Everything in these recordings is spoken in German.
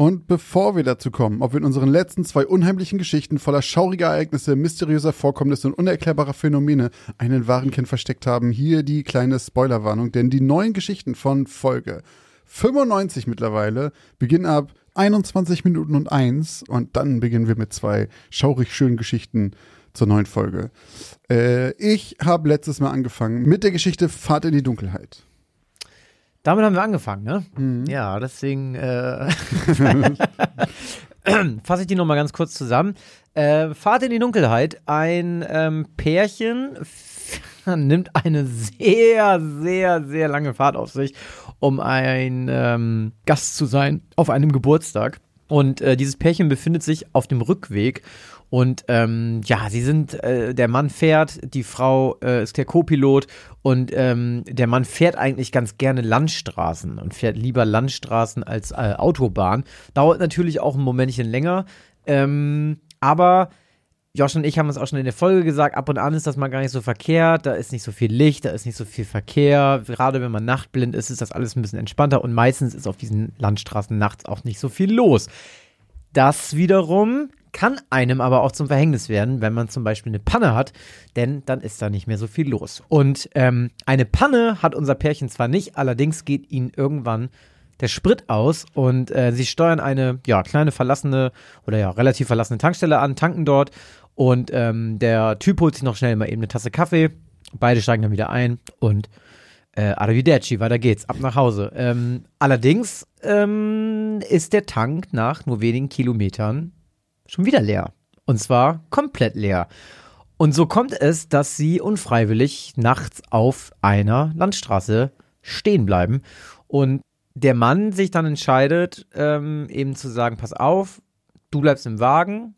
Und bevor wir dazu kommen, ob wir in unseren letzten zwei unheimlichen Geschichten voller schauriger Ereignisse, mysteriöser Vorkommnisse und unerklärbarer Phänomene einen wahren Kern versteckt haben, hier die kleine Spoilerwarnung, denn die neuen Geschichten von Folge 95 mittlerweile beginnen ab 21 Minuten und 1 und dann beginnen wir mit zwei schaurig schönen Geschichten zur neuen Folge. Äh, ich habe letztes Mal angefangen mit der Geschichte Fahrt in die Dunkelheit. Damit haben wir angefangen, ne? Mhm. Ja, deswegen äh, fasse ich die nochmal ganz kurz zusammen. Äh, Fahrt in die Dunkelheit. Ein ähm, Pärchen nimmt eine sehr, sehr, sehr lange Fahrt auf sich, um ein ähm, Gast zu sein auf einem Geburtstag. Und äh, dieses Pärchen befindet sich auf dem Rückweg und ähm, ja, sie sind, äh, der Mann fährt, die Frau äh, ist der Co-Pilot und ähm, der Mann fährt eigentlich ganz gerne Landstraßen und fährt lieber Landstraßen als äh, Autobahn. Dauert natürlich auch ein Momentchen länger, ähm, aber Josh und ich haben es auch schon in der Folge gesagt, ab und an ist das mal gar nicht so verkehrt, da ist nicht so viel Licht, da ist nicht so viel Verkehr. Gerade wenn man nachtblind ist, ist das alles ein bisschen entspannter und meistens ist auf diesen Landstraßen nachts auch nicht so viel los. Das wiederum kann einem aber auch zum Verhängnis werden, wenn man zum Beispiel eine Panne hat, denn dann ist da nicht mehr so viel los. Und ähm, eine Panne hat unser Pärchen zwar nicht, allerdings geht ihnen irgendwann der Sprit aus und äh, sie steuern eine ja, kleine verlassene oder ja relativ verlassene Tankstelle an, tanken dort und ähm, der Typ holt sich noch schnell mal eben eine Tasse Kaffee. Beide steigen dann wieder ein und äh, Arrivederci, weiter geht's, ab nach Hause. Ähm, allerdings ähm, ist der Tank nach nur wenigen Kilometern schon wieder leer. Und zwar komplett leer. Und so kommt es, dass sie unfreiwillig nachts auf einer Landstraße stehen bleiben. Und der Mann sich dann entscheidet, ähm, eben zu sagen, pass auf, du bleibst im Wagen,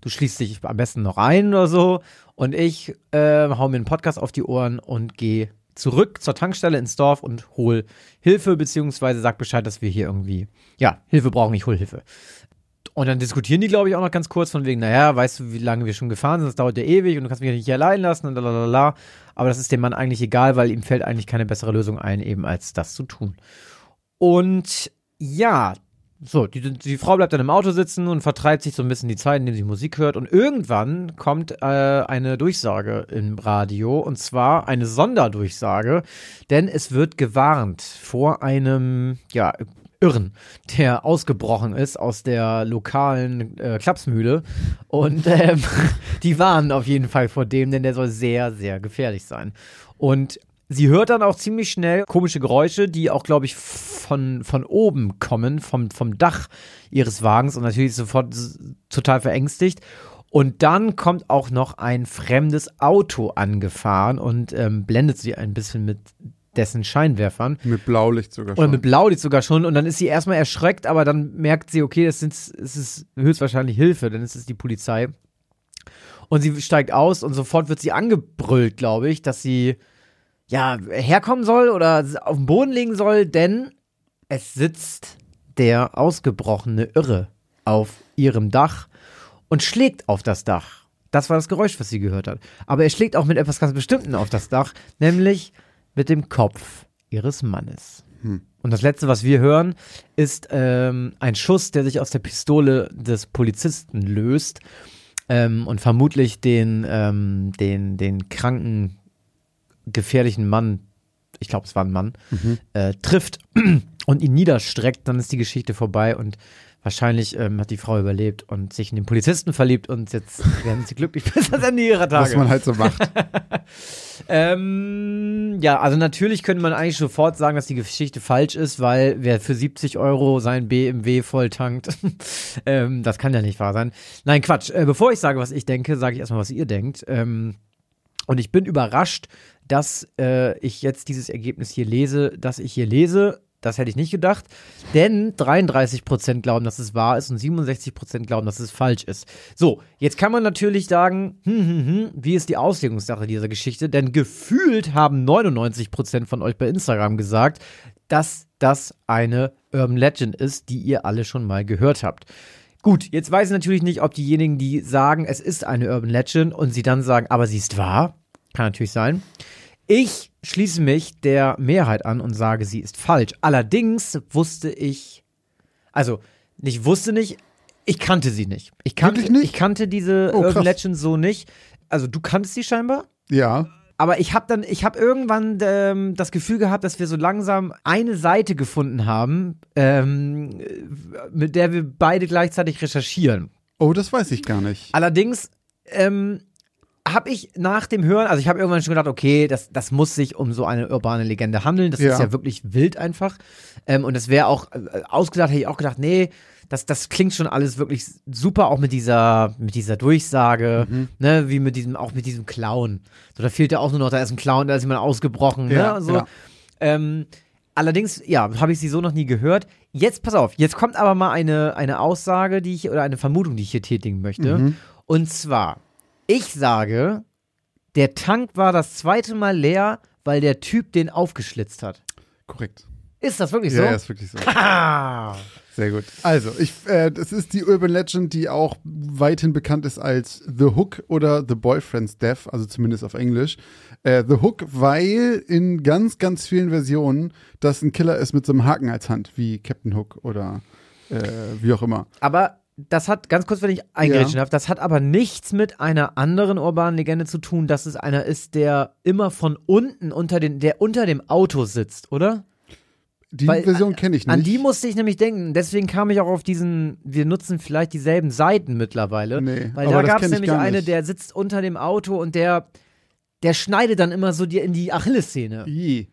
du schließt dich am besten noch ein oder so. Und ich äh, hau mir einen Podcast auf die Ohren und gehe zurück zur Tankstelle ins Dorf und hol Hilfe, beziehungsweise sag Bescheid, dass wir hier irgendwie, ja, Hilfe brauchen, ich hol Hilfe. Und dann diskutieren die, glaube ich, auch noch ganz kurz von wegen, naja, weißt du, wie lange wir schon gefahren sind, das dauert ja ewig und du kannst mich ja nicht allein lassen und lalala. Aber das ist dem Mann eigentlich egal, weil ihm fällt eigentlich keine bessere Lösung ein, eben als das zu tun. Und ja, so, die, die Frau bleibt dann im Auto sitzen und vertreibt sich so ein bisschen die Zeit, indem sie Musik hört. Und irgendwann kommt äh, eine Durchsage im Radio, und zwar eine Sonderdurchsage, denn es wird gewarnt vor einem, ja, Irren, der ausgebrochen ist aus der lokalen äh, Klapsmühle. Und ähm, die warnen auf jeden Fall vor dem, denn der soll sehr, sehr gefährlich sein. Und sie hört dann auch ziemlich schnell komische Geräusche, die auch, glaube ich, von, von oben kommen, vom, vom Dach ihres Wagens und natürlich sofort total verängstigt. Und dann kommt auch noch ein fremdes Auto angefahren und ähm, blendet sie ein bisschen mit dessen Scheinwerfern. Mit Blaulicht sogar schon. Oder mit Blaulicht sogar schon. Und dann ist sie erstmal erschreckt, aber dann merkt sie, okay, das, sind, das ist höchstwahrscheinlich Hilfe, denn es ist die Polizei. Und sie steigt aus und sofort wird sie angebrüllt, glaube ich, dass sie ja herkommen soll oder auf den Boden legen soll, denn es sitzt der ausgebrochene Irre auf ihrem Dach und schlägt auf das Dach. Das war das Geräusch, was sie gehört hat. Aber er schlägt auch mit etwas ganz Bestimmten auf das Dach, nämlich mit dem Kopf ihres Mannes. Hm. Und das letzte, was wir hören, ist ähm, ein Schuss, der sich aus der Pistole des Polizisten löst ähm, und vermutlich den, ähm, den, den kranken, gefährlichen Mann, ich glaube, es war ein Mann, mhm. äh, trifft und ihn niederstreckt. Dann ist die Geschichte vorbei und Wahrscheinlich ähm, hat die Frau überlebt und sich in den Polizisten verliebt und jetzt werden sie glücklich bis ans Ende ihrer Tage. Was man halt so macht. ähm, ja, also natürlich könnte man eigentlich sofort sagen, dass die Geschichte falsch ist, weil wer für 70 Euro sein BMW voll tankt, ähm, das kann ja nicht wahr sein. Nein, Quatsch. Äh, bevor ich sage, was ich denke, sage ich erstmal, was ihr denkt. Ähm, und ich bin überrascht, dass äh, ich jetzt dieses Ergebnis hier lese, dass ich hier lese Das hätte ich nicht gedacht. Denn 33% glauben, dass es wahr ist und 67% glauben, dass es falsch ist. So, jetzt kann man natürlich sagen, hm, hm, hm, wie ist die Auslegungssache dieser Geschichte? Denn gefühlt haben 99% von euch bei Instagram gesagt, dass das eine Urban Legend ist, die ihr alle schon mal gehört habt. Gut, jetzt weiß ich natürlich nicht, ob diejenigen, die sagen, es ist eine Urban Legend und sie dann sagen, aber sie ist wahr, kann natürlich sein. Ich schließe mich der Mehrheit an und sage, sie ist falsch. Allerdings wusste ich, also nicht wusste nicht, ich kannte sie nicht. Ich kannte, nicht? Ich kannte diese Oh, Urban krass. Legend so nicht. Also du kanntest sie scheinbar? Ja. Aber ich habe dann, ich habe irgendwann ähm, das Gefühl gehabt, dass wir so langsam eine Seite gefunden haben, ähm, mit der wir beide gleichzeitig recherchieren. Oh, das weiß ich gar nicht. Allerdings ähm, habe ich nach dem Hören, also ich habe irgendwann schon gedacht, okay, das, das muss sich um so eine urbane Legende handeln. Das Ja. ist ja wirklich wild einfach. Ähm, und das wäre auch äh, ausgedacht, hätte ich auch gedacht, nee, das, das klingt schon alles wirklich super, auch mit dieser, mit dieser Durchsage, Mhm. ne, wie mit diesem, auch mit diesem Clown. So, da fehlt ja auch nur noch, da ist ein Clown, da ist jemand ausgebrochen, Ja, ne? So. ja. Ähm, allerdings, ja, habe ich sie so noch nie gehört. Jetzt, pass auf, jetzt kommt aber mal eine, eine Aussage, die ich, oder eine Vermutung, die ich hier tätigen möchte. Mhm. Und zwar, ich sage, der Tank war das zweite Mal leer, weil der Typ den aufgeschlitzt hat. Korrekt. Ist das wirklich so? ja, ist wirklich so. Sehr gut. Also, ich, äh, das ist die Urban Legend, die auch weithin bekannt ist als The Hook oder The Boyfriend's Death, also zumindest auf Englisch. Äh, The Hook, weil in ganz, ganz vielen Versionen das ein Killer ist mit so einem Haken als Hand, wie Captain Hook oder äh, wie auch immer. Aber das hat, ganz kurz, wenn ich eingrätschen Ja. darf, das hat aber nichts mit einer anderen urbanen Legende zu tun, dass es einer ist, der immer von unten unter den, der unter dem Auto sitzt, oder? Die Weil, Version kenne ich nicht. An die musste ich nämlich denken. Deswegen kam ich auch auf diesen, wir nutzen vielleicht dieselben Seiten mittlerweile. Nee, weil aber da gab es nämlich eine, der sitzt unter dem Auto und der, der schneidet dann immer so dir in die Achillessehne. Ih.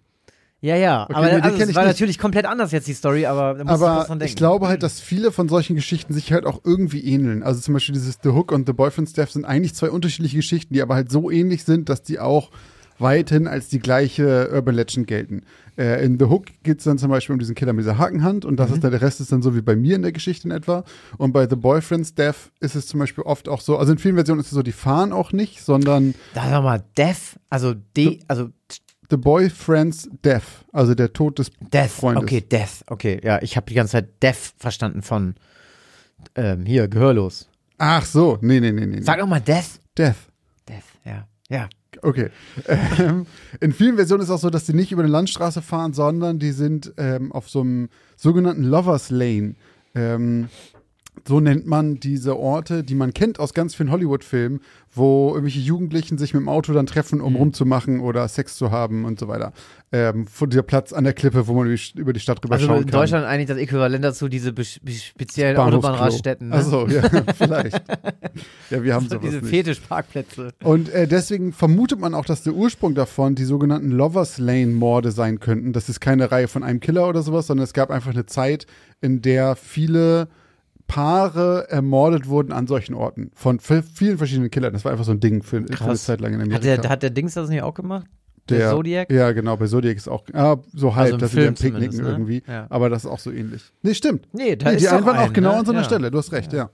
Ja, ja. Okay, aber nee, also, es war nicht. natürlich komplett anders jetzt die Story, aber da musste ich was Aber dran denken. ich glaube halt, dass viele von solchen Geschichten sich halt auch irgendwie ähneln. Also zum Beispiel dieses The Hook und The Boyfriend's Death sind eigentlich zwei unterschiedliche Geschichten, die aber halt so ähnlich sind, dass die auch weithin als die gleiche Urban Legend gelten. Äh, in The Hook geht es dann zum Beispiel um diesen Killer mit dieser Hakenhand und das Mhm. ist dann, der Rest ist dann so wie bei mir in der Geschichte in etwa. Und bei The Boyfriend's Death ist es zum Beispiel oft auch so, also in vielen Versionen ist es so, die fahren auch nicht, sondern Da sag mal, Death, also D, also The Boyfriend's Death, also der Tod des Death. Freundes. Okay, Death. Okay, ja, ich habe die ganze Zeit Death verstanden von ähm, hier, gehörlos. Ach so, nee, nee, nee, nee. Sag doch mal Death. Death. Death, ja. Ja. Okay. Ähm, in vielen Versionen ist es auch so, dass die nicht über eine Landstraße fahren, sondern die sind ähm, auf so einem sogenannten Lovers Lane. Ähm, so nennt man diese Orte, die man kennt aus ganz vielen Hollywood-Filmen, wo irgendwelche Jugendlichen sich mit dem Auto dann treffen, Mhm. um rumzumachen oder Sex zu haben und so weiter. Ähm, von dieser Platz an der Klippe, wo man über die, Stadt rüber Also schauen in kann. Deutschland eigentlich das Äquivalent dazu, diese speziellen. Autobahnraststätten. Ne? Ach so, ja, vielleicht. ja, wir haben so diese. Fetischparkplätze. Und äh, deswegen vermutet man auch, dass der Ursprung davon die sogenannten Lovers Lane Morde sein könnten. Das ist keine Reihe von einem Killer oder sowas, sondern es gab einfach eine Zeit, in der viele Paare ermordet wurden an solchen Orten. Von vielen verschiedenen Killern. Das war einfach so ein Ding für, für eine Krass. Zeit lang in Hat Amerika. der, hat der Dings das nicht auch gemacht? Der, Zodiac? Ja, genau, bei Zodiac ist auch ah, so halb, Also dass sie dann Film picknicken ne? irgendwie. Ja. Aber das ist auch so ähnlich. Nee, stimmt. Nee, da Nee, ist die einen waren auch genau ne? an so einer ja. Stelle, du hast recht, ja.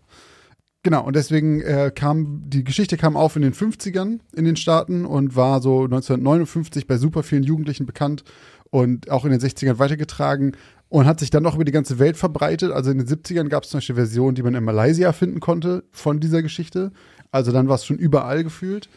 Genau, und deswegen äh, kam, die Geschichte kam auf in den 50ern in den Staaten und war so 1959 bei super vielen Jugendlichen bekannt und auch in den 60ern weitergetragen und hat sich dann noch über die ganze Welt verbreitet. Also in den 70ern gab es zum Beispiel Versionen, die man in Malaysia finden konnte von dieser Geschichte. Also dann war es schon überall gefühlt.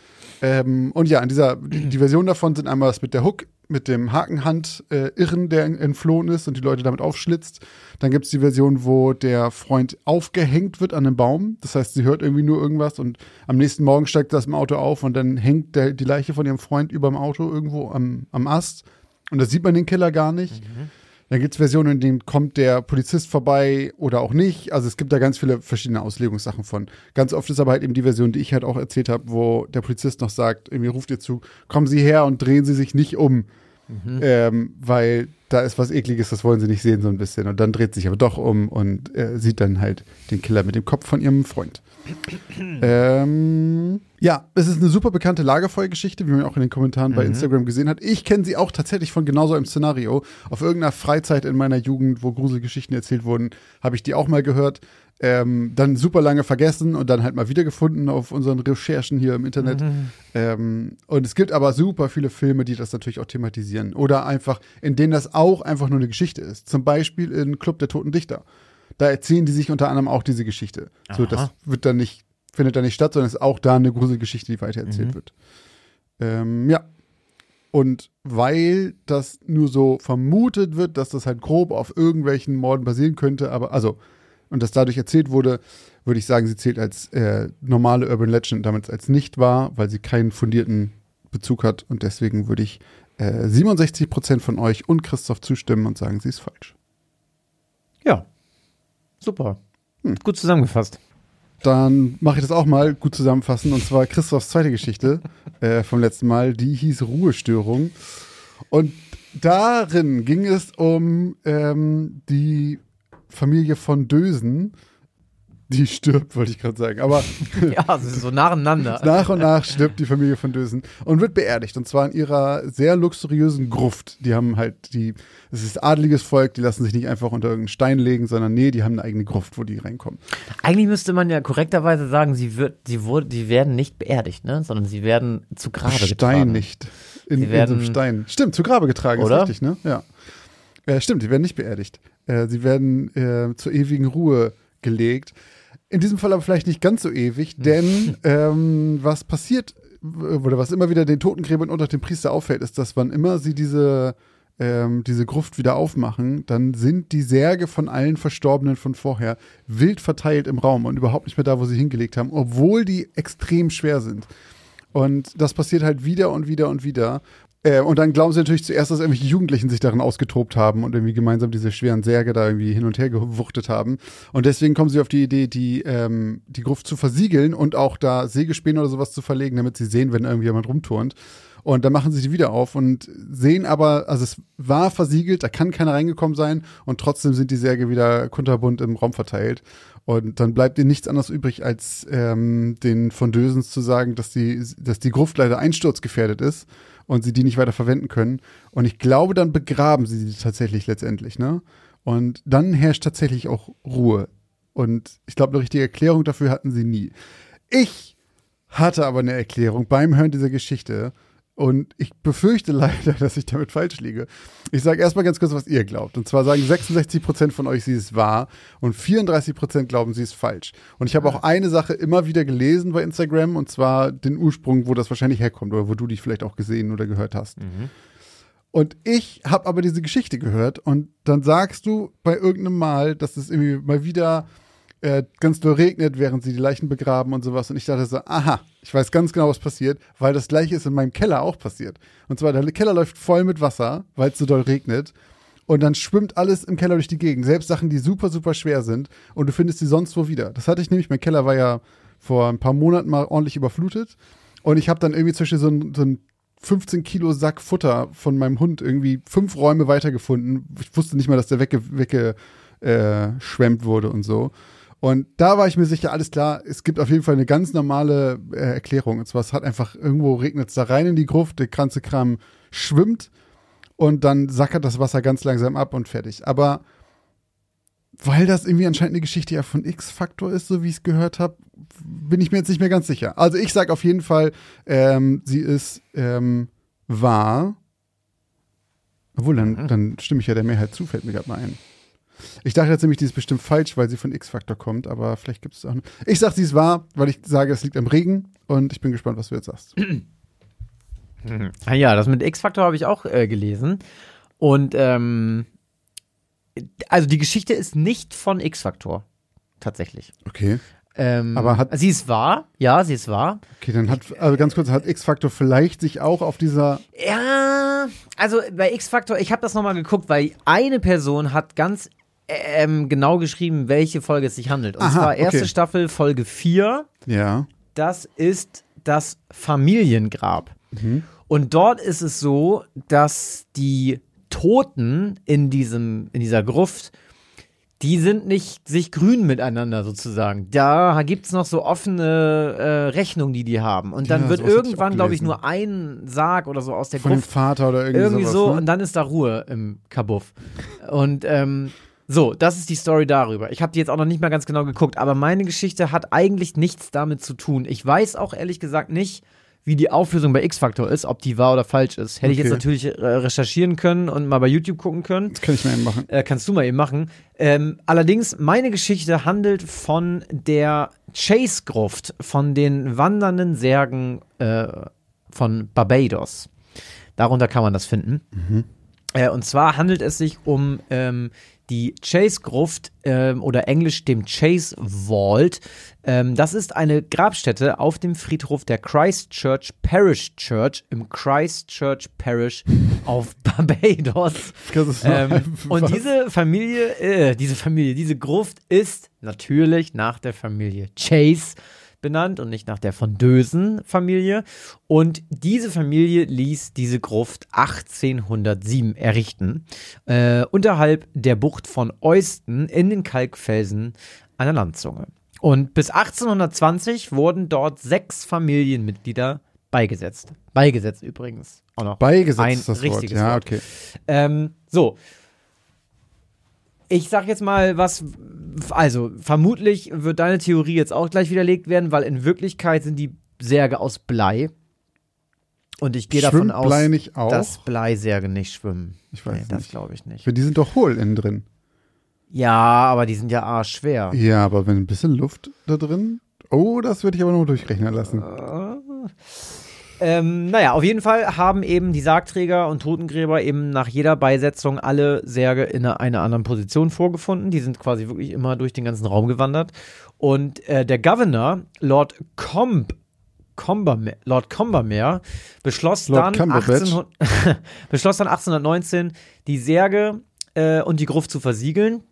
Ähm, und ja, in dieser, die, die Version davon sind einmal das mit der Hook, mit dem Hakenhand-Irren, der entflohen ist und die Leute damit aufschlitzt. Dann gibt es die Version, wo der Freund aufgehängt wird an einem Baum. Das heißt, sie hört irgendwie nur irgendwas und am nächsten Morgen steigt das im Auto auf und dann hängt der, die Leiche von ihrem Freund über dem Auto irgendwo am, am Ast. Und da sieht man den Killer gar nicht. Dann gibt es Versionen, in denen kommt der Polizist vorbei oder auch nicht. Also es gibt da ganz viele verschiedene Auslegungssachen von. Ganz oft ist aber halt eben die Version, die ich halt auch erzählt habe, wo der Polizist noch sagt, irgendwie ruft ihr zu, kommen Sie her und drehen Sie sich nicht um. ähm, weil da ist was Ekliges, das wollen sie nicht sehen, so ein bisschen. Und dann dreht sich aber doch um und äh, sieht dann halt den Killer mit dem Kopf von ihrem Freund. ähm, ja, es ist eine super bekannte Lagerfeuergeschichte, wie man auch in den Kommentaren bei Instagram gesehen hat. Ich kenne sie auch tatsächlich von genauso einem Szenario. Auf irgendeiner Freizeit in meiner Jugend, wo Gruselgeschichten erzählt wurden, habe ich die auch mal gehört. Ähm, dann super lange vergessen und dann halt mal wiedergefunden auf unseren Recherchen hier im Internet. Ähm, und es gibt aber super viele Filme, die das natürlich auch thematisieren. Oder einfach, in denen das auch einfach nur eine Geschichte ist. Zum Beispiel in Club der Toten Dichter. Da erzählen die sich unter anderem auch diese Geschichte. So, das Aha. wird dann nicht, findet da nicht statt, sondern es ist auch da eine Gruselgeschichte, die weitererzählt wird. Ähm, ja. Und weil das nur so vermutet wird, dass das halt grob auf irgendwelchen Morden basieren könnte, aber also, und das dadurch erzählt wurde, würde ich sagen, sie zählt als äh, normale Urban Legend, damit als nicht wahr, weil sie keinen fundierten Bezug hat. Und deswegen würde ich äh, 67% von euch und Christoph zustimmen und sagen, sie ist falsch. Ja. Super. Gut zusammengefasst. Dann mache ich das auch mal gut zusammenfassen. Und zwar Christophs zweite Geschichte äh, vom letzten Mal. Die hieß Ruhestörung. Und darin ging es um ähm, die Familie von Dösen. Die stirbt, wollte ich gerade sagen. Aber Ja, so nacheinander. nach und nach stirbt die Familie von Dösen und wird beerdigt. Und zwar in ihrer sehr luxuriösen Gruft. Die haben halt die, es ist adeliges Volk, die lassen sich nicht einfach unter irgendeinen Stein legen, sondern nee, die haben eine eigene Gruft, wo die reinkommen. Eigentlich müsste man ja korrekterweise sagen, sie wird, sie wurde, die werden nicht beerdigt, ne? Sondern sie werden zu Grabe Stein getragen. nicht. In, Sie in so einem Stein. Stimmt, zu Grabe getragen, Oder? ist richtig, ne? Ja. Äh, stimmt, die werden nicht beerdigt. Äh, sie werden äh, zur ewigen Ruhe gelegt. In diesem Fall aber vielleicht nicht ganz so ewig, denn ähm, was passiert, oder was immer wieder den Totengräbern unter dem Priester auffällt, ist, dass wann immer sie diese, ähm, diese Gruft wieder aufmachen, dann sind die Särge von allen Verstorbenen von vorher wild verteilt im Raum und überhaupt nicht mehr da, wo sie hingelegt haben, obwohl die extrem schwer sind. Und das passiert halt wieder und wieder und wieder. Äh, und dann glauben sie natürlich zuerst, dass irgendwelche Jugendlichen sich darin ausgetobt haben und irgendwie gemeinsam diese schweren Särge da irgendwie hin und her gewuchtet haben. Und deswegen kommen sie auf die Idee, die, ähm, die Gruft zu versiegeln und auch da Sägespäne oder sowas zu verlegen, damit sie sehen, wenn irgendwie jemand rumturnt. Und dann machen sie die wieder auf und sehen aber, also es war versiegelt, da kann keiner reingekommen sein und trotzdem sind die Särge wieder kunterbunt im Raum verteilt. Und dann bleibt ihnen nichts anderes übrig, als ähm, den von Dösens zu sagen, dass die, dass die Gruft leider einsturzgefährdet ist und sie die nicht weiter verwenden können. Und ich glaube, dann begraben sie die tatsächlich letztendlich, ne? Und dann herrscht tatsächlich auch Ruhe. Und ich glaube, eine richtige Erklärung dafür hatten sie nie. Ich hatte aber eine Erklärung beim Hören dieser Geschichte. Und ich befürchte leider, dass ich damit falsch liege. Ich sage erstmal ganz kurz, was ihr glaubt. Und zwar sagen 66% von euch, sie ist wahr und 34% glauben, sie ist falsch. Und ich habe auch eine Sache immer wieder gelesen bei Instagram und zwar den Ursprung, wo das wahrscheinlich herkommt oder wo du dich vielleicht auch gesehen oder gehört hast. Und ich habe aber diese Geschichte gehört und dann sagst du bei irgendeinem Mal, dass es irgendwie mal wieder äh, ganz doll regnet, während sie die Leichen begraben und sowas. Und ich dachte so, aha, ich weiß ganz genau, was passiert, weil das gleiche ist in meinem Keller auch passiert. Und zwar, der Keller läuft voll mit Wasser, weil es so doll regnet. Und dann schwimmt alles im Keller durch die Gegend, selbst Sachen, die super, super schwer sind. Und du findest sie sonst wo wieder. Das hatte ich nämlich, mein Keller war ja vor ein paar Monaten mal ordentlich überflutet. Und ich habe dann irgendwie Beispiel so ein, so ein 15 Kilo Sack Futter von meinem Hund irgendwie fünf Räume weitergefunden. Ich wusste nicht mal, dass der wegge wegge äh, wurde und so. Und da war ich mir sicher, alles klar, es gibt auf jeden Fall eine ganz normale äh, Erklärung. Und zwar, es hat einfach irgendwo regnet es da rein in die Gruft, der ganze Kram schwimmt und dann sackert das Wasser ganz langsam ab und fertig. Aber weil das irgendwie anscheinend eine Geschichte ja von X-Faktor ist, so wie ich es gehört habe, bin ich mir jetzt nicht mehr ganz sicher. Also ich sage auf jeden Fall, ähm, sie ist ähm, wahr. Obwohl, dann, dann stimme ich ja der Mehrheit zu, fällt mir gerade mal ein. Ich dachte jetzt nämlich, die ist bestimmt falsch, weil sie von X-Faktor kommt, aber vielleicht gibt es auch. Eine. Ich sage, sie ist wahr, weil ich sage, es liegt am Regen und ich bin gespannt, was du jetzt sagst. Ah ja, das mit X-Faktor habe ich auch äh, gelesen. Und ähm, also die Geschichte ist nicht von X-Faktor. Tatsächlich. Okay. Ähm, Aber hat- sie ist wahr, ja, sie ist wahr. Okay, dann hat, also ganz kurz, hat X-Faktor vielleicht sich auch auf dieser. Ja, also bei X-Factor, ich habe das nochmal geguckt, weil eine Person hat ganz ähm, genau geschrieben, welche Folge es sich handelt. Und Aha, zwar erste okay. Staffel, Folge 4. Ja. Das ist das Familiengrab. Und dort ist es so, dass die Toten in diesem, in dieser Gruft, die sind nicht sich grün miteinander sozusagen. Da gibt's noch so offene äh, Rechnungen, die die haben. Und dann Ja, wird irgendwann, glaube ich, nur ein Sarg oder so aus der Von dem Gruft Vater oder irgendwie, irgendwie sowas, so ne? und dann ist da Ruhe im Kabuff. Und ähm, so, das ist die Story darüber. Ich habe die jetzt auch noch nicht mal ganz genau geguckt, aber meine Geschichte hat eigentlich nichts damit zu tun. Ich weiß auch ehrlich gesagt nicht, wie die Auflösung bei X-Factor ist, ob die wahr oder falsch ist. Hätte ich jetzt Okay. natürlich äh, recherchieren können und mal bei YouTube gucken können. Das kann ich mal eben machen. Äh, kannst du mal eben machen. Ähm, allerdings, meine Geschichte handelt von der Chase-Gruft, von den wandernden Särgen äh, von Barbados. Darunter kann man das finden. Äh, und zwar handelt es sich um ähm, die Chase-Gruft ähm, oder englisch dem Chase Vault. Ähm, das ist eine Grabstätte auf dem Friedhof der Christchurch Parish Church im Christchurch Parish auf Barbados. Ähm, und diese Familie, äh, diese Familie, diese Gruft ist natürlich nach der Familie Chase benannt und nicht nach der von Dösen Familie. Und diese Familie ließ diese Gruft 1807 errichten, äh, unterhalb der Bucht von Eusten in den Kalkfelsen an der Landzunge. Und bis 1820 wurden dort sechs Familienmitglieder beigesetzt. Beigesetzt übrigens. Auch noch. Beigesetzt ein ist das Wort. richtiges Ja, Wort. okay. Ähm, so. Ich sag jetzt mal, was. Also, vermutlich wird deine Theorie jetzt auch gleich widerlegt werden, weil in Wirklichkeit sind die Särge aus Blei. Und ich gehe davon aus, Blei nicht auch? dass Bleisärge nicht schwimmen. Ich weiß nee, das nicht. glaube ich nicht. Die sind doch hohl innen drin. Ja, aber die sind ja arschschwer. Ja, aber wenn ein bisschen Luft da drin. Oh, das würde ich aber noch durchrechnen lassen. Ähm, naja, auf jeden Fall haben eben die Sargträger und Totengräber eben nach jeder Beisetzung alle Särge in einer, einer anderen Position vorgefunden. Die sind quasi wirklich immer durch den ganzen Raum gewandert. Und äh, der Governor, Lord Comb, Combermere, Lord Combermere, beschloss Lord dann, Cumberbatch. 1800, beschloss dann 1819, die Särge äh, und die Gruft zu versiegeln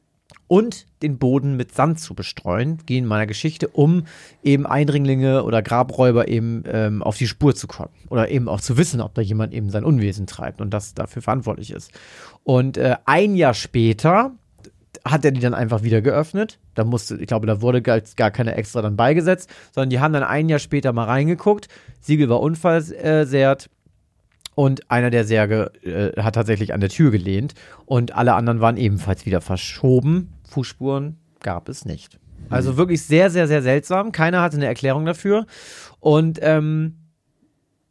und den Boden mit Sand zu bestreuen, in meiner Geschichte, um eben Eindringlinge oder Grabräuber eben ähm, auf die Spur zu kommen. Oder eben auch zu wissen, ob da jemand eben sein Unwesen treibt und das dafür verantwortlich ist. Und äh, ein Jahr später hat er die dann einfach wieder geöffnet. Da musste, ich glaube, da wurde gar, gar keine extra dann beigesetzt, sondern die haben dann ein Jahr später mal reingeguckt. Siegel war unversehrt. Und einer der Särge äh, hat tatsächlich an der Tür gelehnt und alle anderen waren ebenfalls wieder verschoben. Fußspuren gab es nicht. Also wirklich sehr, sehr, sehr seltsam. Keiner hatte eine Erklärung dafür. Und ähm,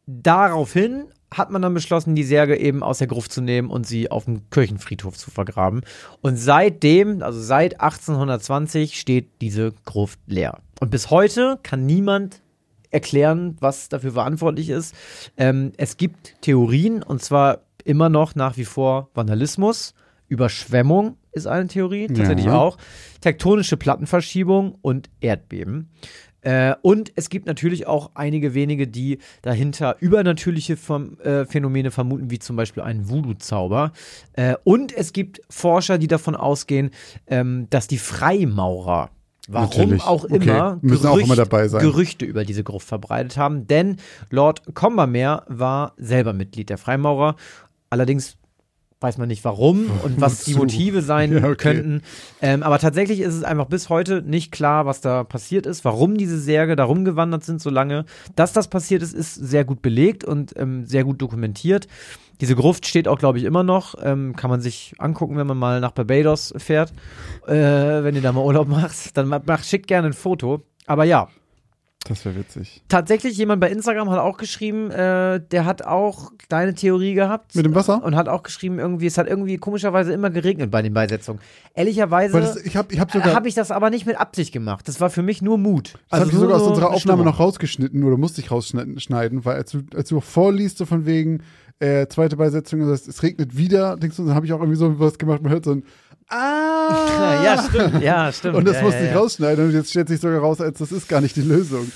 daraufhin hat man dann beschlossen, die Särge eben aus der Gruft zu nehmen und sie auf dem Kirchenfriedhof zu vergraben. Und seitdem, also seit 1820, steht diese Gruft leer. Und bis heute kann niemand erklären, was dafür verantwortlich ist. Ähm, es gibt Theorien, und zwar immer noch nach wie vor Vandalismus, Überschwemmung ist eine Theorie, tatsächlich Ja. auch, tektonische Plattenverschiebung und Erdbeben. Äh, und es gibt natürlich auch einige wenige, die dahinter übernatürliche Phem- äh, Phänomene vermuten, wie zum Beispiel einen Voodoo-Zauber. Äh, und es gibt Forscher, die davon ausgehen, ähm, dass die Freimaurer, warum Natürlich. auch Okay. immer, Müssen auch immer dabei sein. Gerüchte über diese Gruft verbreitet haben. Denn Lord Combermere war selber Mitglied der Freimaurer. Allerdings weiß man nicht warum und was die? Motive sein Ja, okay. könnten. Ähm, aber tatsächlich ist es einfach bis heute nicht klar, was da passiert ist, warum diese Särge da rumgewandert sind so lange. Dass das passiert ist, ist sehr gut belegt und ähm, sehr gut dokumentiert. Diese Gruft steht auch, glaube ich, immer noch. Ähm, kann man sich angucken, wenn man mal nach Barbados fährt. Äh, wenn ihr da mal Urlaub macht, dann ma- macht, schickt gerne ein Foto. Aber ja, Das wäre witzig. tatsächlich jemand bei Instagram hat auch geschrieben, äh, der hat auch deine Theorie gehabt. Mit dem Wasser? Und hat auch geschrieben, irgendwie, es hat irgendwie komischerweise immer geregnet bei den Beisetzungen. Ehrlicherweise das, ich habe ich hab sogar, habe ich das aber nicht mit Absicht gemacht. Das war für mich nur Mut. das hab ich nur sogar aus unserer Aufnahme Stimmung. noch rausgeschnitten oder musste ich rausschneiden, weil als du, als du vorliest, so von wegen äh, zweite Beisetzung, das, es regnet wieder, denkst du, dann habe ich auch irgendwie so was gemacht, man hört so ein Ah! Ja, stimmt. Ja, stimmt. Und das ja, musste ja, ich ja. rausschneiden und jetzt stellt sich sogar raus, als das ist gar nicht die Lösung.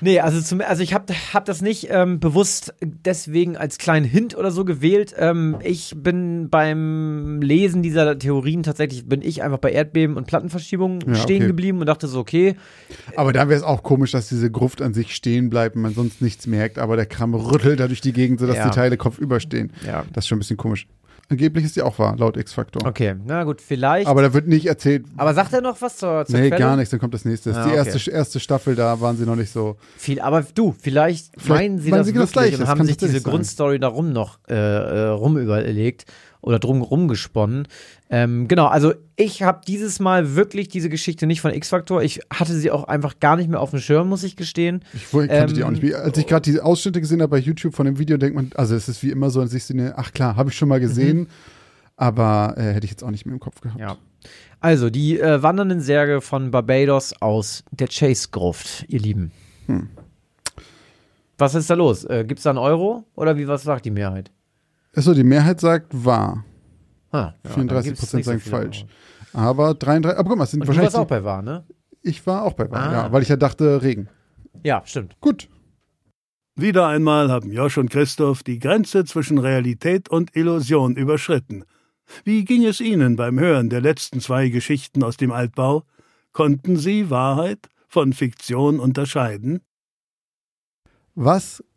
Nee, also, zum, also ich habe hab das nicht ähm, bewusst deswegen als kleinen Hint oder so gewählt. Ähm, ich bin beim Lesen dieser Theorien tatsächlich, bin ich einfach bei Erdbeben und Plattenverschiebungen Ja, stehen okay. geblieben und dachte so, okay, Aber da wäre es auch komisch, dass diese Gruft an sich stehen bleibt und man sonst nichts merkt, aber der Kram rüttelt da durch die Gegend, sodass Ja. die Teile kopfüber stehen. ja, Das ist schon ein bisschen komisch. Angeblich ist die auch wahr, laut X-Faktor. okay, na gut, vielleicht. Aber da wird nicht erzählt, Aber sagt er noch was zur, zur nee, Quelle? gar nichts, dann kommt das nächste. Ah, die okay. erste, erste Staffel, da waren sie noch nicht so. Viel, aber du, vielleicht, Vielleicht meinen sie meinen das sie wirklich das Gleiche, und das haben sich diese. Grundstory darum noch äh, äh, rumüberlegt oder drum rumgesponnen. Ähm, genau, also ich habe dieses Mal wirklich diese Geschichte nicht von X-Factor. Ich hatte sie auch einfach gar nicht mehr auf dem Schirm, muss ich gestehen. Ich kannte die Ähm, auch nicht. Wie- Als ich gerade die Ausschnitte gesehen habe bei YouTube von dem Video, denkt man, also es ist wie immer so, an sich eine, ach klar, habe ich schon mal gesehen, aber äh, hätte ich jetzt auch nicht mehr im Kopf gehabt. Ja. Also, die äh, wandernden Särge von Barbados aus der Chase-Gruft, ihr Lieben. Hm. Was ist da los? Äh, Gibt es da einen Euro oder wie was sagt die Mehrheit? Achso, die Mehrheit sagt wahr. Ah, ja, 34% dann gibt's nicht so sagen viele falsch. Aber 33, aber guck mal, es sind Und du wahrscheinlich. warst auch bei Wahr, ne? ich war auch bei wahr, Ah. ja, weil ich ja dachte, Regen. Ja, stimmt. Gut. Wieder einmal haben Josch und Christoph die Grenze zwischen Realität und Illusion überschritten. Wie ging es Ihnen beim Hören der letzten zwei Geschichten aus dem Altbau? Konnten Sie Wahrheit von Fiktion unterscheiden? Was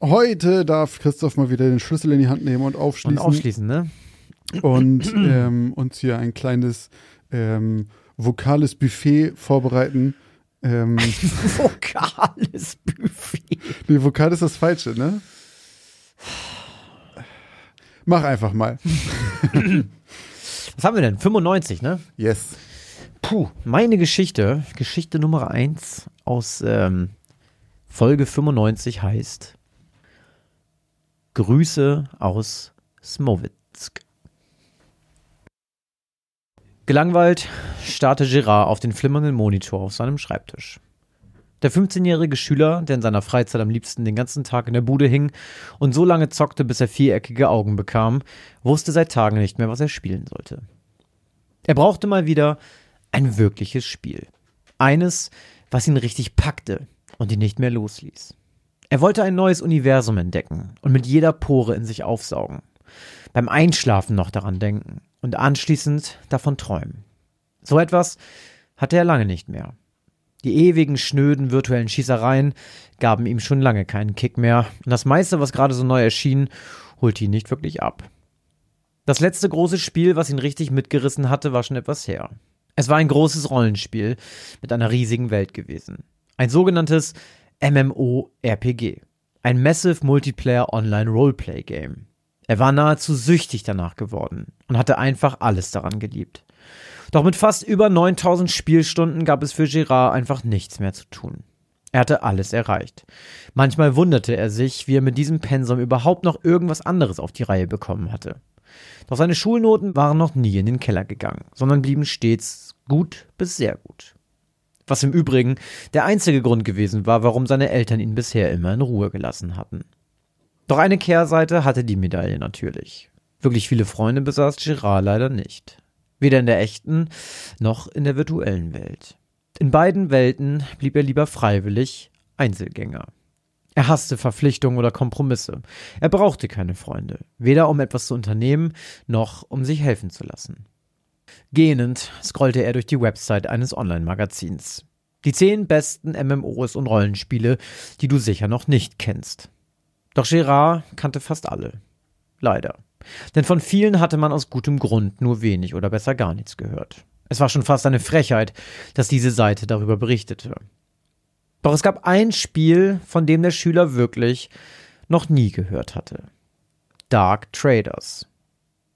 Heute darf Christoph mal wieder den Schlüssel in die Hand nehmen und aufschließen Und aufschließen, ne? und ähm, uns hier ein kleines ähm, vokales Buffet vorbereiten. Ähm, Vokales Buffet. nee, vokal ist das Falsche, ne? Mach einfach mal. Was haben wir denn? 95, ne? Yes. Puh, meine Geschichte, Geschichte Nummer 1 aus ähm, Folge 95 heißt Grüße aus Smowitsk. Gelangweilt starrte Gerard auf den flimmernden Monitor auf seinem Schreibtisch. Der 15-jährige Schüler, der in seiner Freizeit am liebsten den ganzen Tag in der Bude hing und so lange zockte, bis er viereckige Augen bekam, wusste seit Tagen nicht mehr, was er spielen sollte. Er brauchte mal wieder ein wirkliches Spiel. Eines, was ihn richtig packte und ihn nicht mehr losließ. Er wollte ein neues Universum entdecken und mit jeder Pore in sich aufsaugen. Beim Einschlafen noch daran denken und anschließend davon träumen. So etwas hatte er lange nicht mehr. Die ewigen, schnöden virtuellen Schießereien gaben ihm schon lange keinen Kick mehr und das meiste, was gerade so neu erschien, holte ihn nicht wirklich ab. Das letzte große Spiel, was ihn richtig mitgerissen hatte, war schon etwas her. Es war ein großes Rollenspiel mit einer riesigen Welt gewesen. Ein sogenanntes MMORPG. Ein Massive Multiplayer Online Roleplay Game. Er war nahezu süchtig danach geworden und hatte einfach alles daran geliebt. Doch mit fast über 9000 Spielstunden gab es für Gerard einfach nichts mehr zu tun. Er hatte alles erreicht. Manchmal wunderte er sich, wie er mit diesem Pensum überhaupt noch irgendwas anderes auf die Reihe bekommen hatte. Doch seine Schulnoten waren noch nie in den Keller gegangen, sondern blieben stets gut bis sehr gut. Was im Übrigen der einzige Grund gewesen war, warum seine Eltern ihn bisher immer in Ruhe gelassen hatten. Doch eine Kehrseite hatte die Medaille natürlich. Wirklich viele Freunde besaß Girard leider nicht. Weder in der echten noch in der virtuellen Welt. In beiden Welten blieb er lieber freiwillig Einzelgänger. Er hasste Verpflichtungen oder Kompromisse. Er brauchte keine Freunde, weder um etwas zu unternehmen, noch um sich helfen zu lassen. Gähnend scrollte er durch die Website eines Online-Magazins. Die zehn besten MMOs und Rollenspiele, die du sicher noch nicht kennst. Doch Gerard kannte fast alle. Leider. Denn von vielen hatte man aus gutem Grund nur wenig oder besser gar nichts gehört. Es war schon fast eine Frechheit, dass diese Seite darüber berichtete. Doch es gab ein Spiel, von dem der Schüler wirklich noch nie gehört hatte. Dark Traders.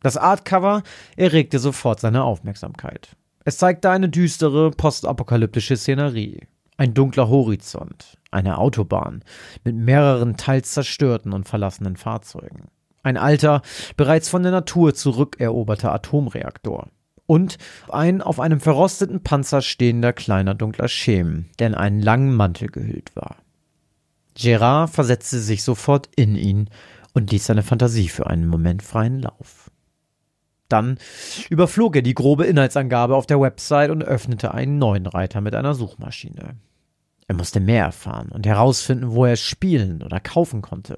Das Artcover erregte sofort seine Aufmerksamkeit. Es zeigte eine düstere, postapokalyptische Szenerie. Ein dunkler Horizont, eine Autobahn mit mehreren teils zerstörten und verlassenen Fahrzeugen. Ein alter, bereits von der Natur zurückeroberter Atomreaktor. Und ein auf einem verrosteten Panzer stehender kleiner dunkler Schemen, der in einen langen Mantel gehüllt war. Gerard versetzte sich sofort in ihn und ließ seine Fantasie für einen Moment freien Lauf. Dann überflog er die grobe Inhaltsangabe auf der Website und öffnete einen neuen Reiter mit einer Suchmaschine. Er musste mehr erfahren und herausfinden, wo er es spielen oder kaufen konnte.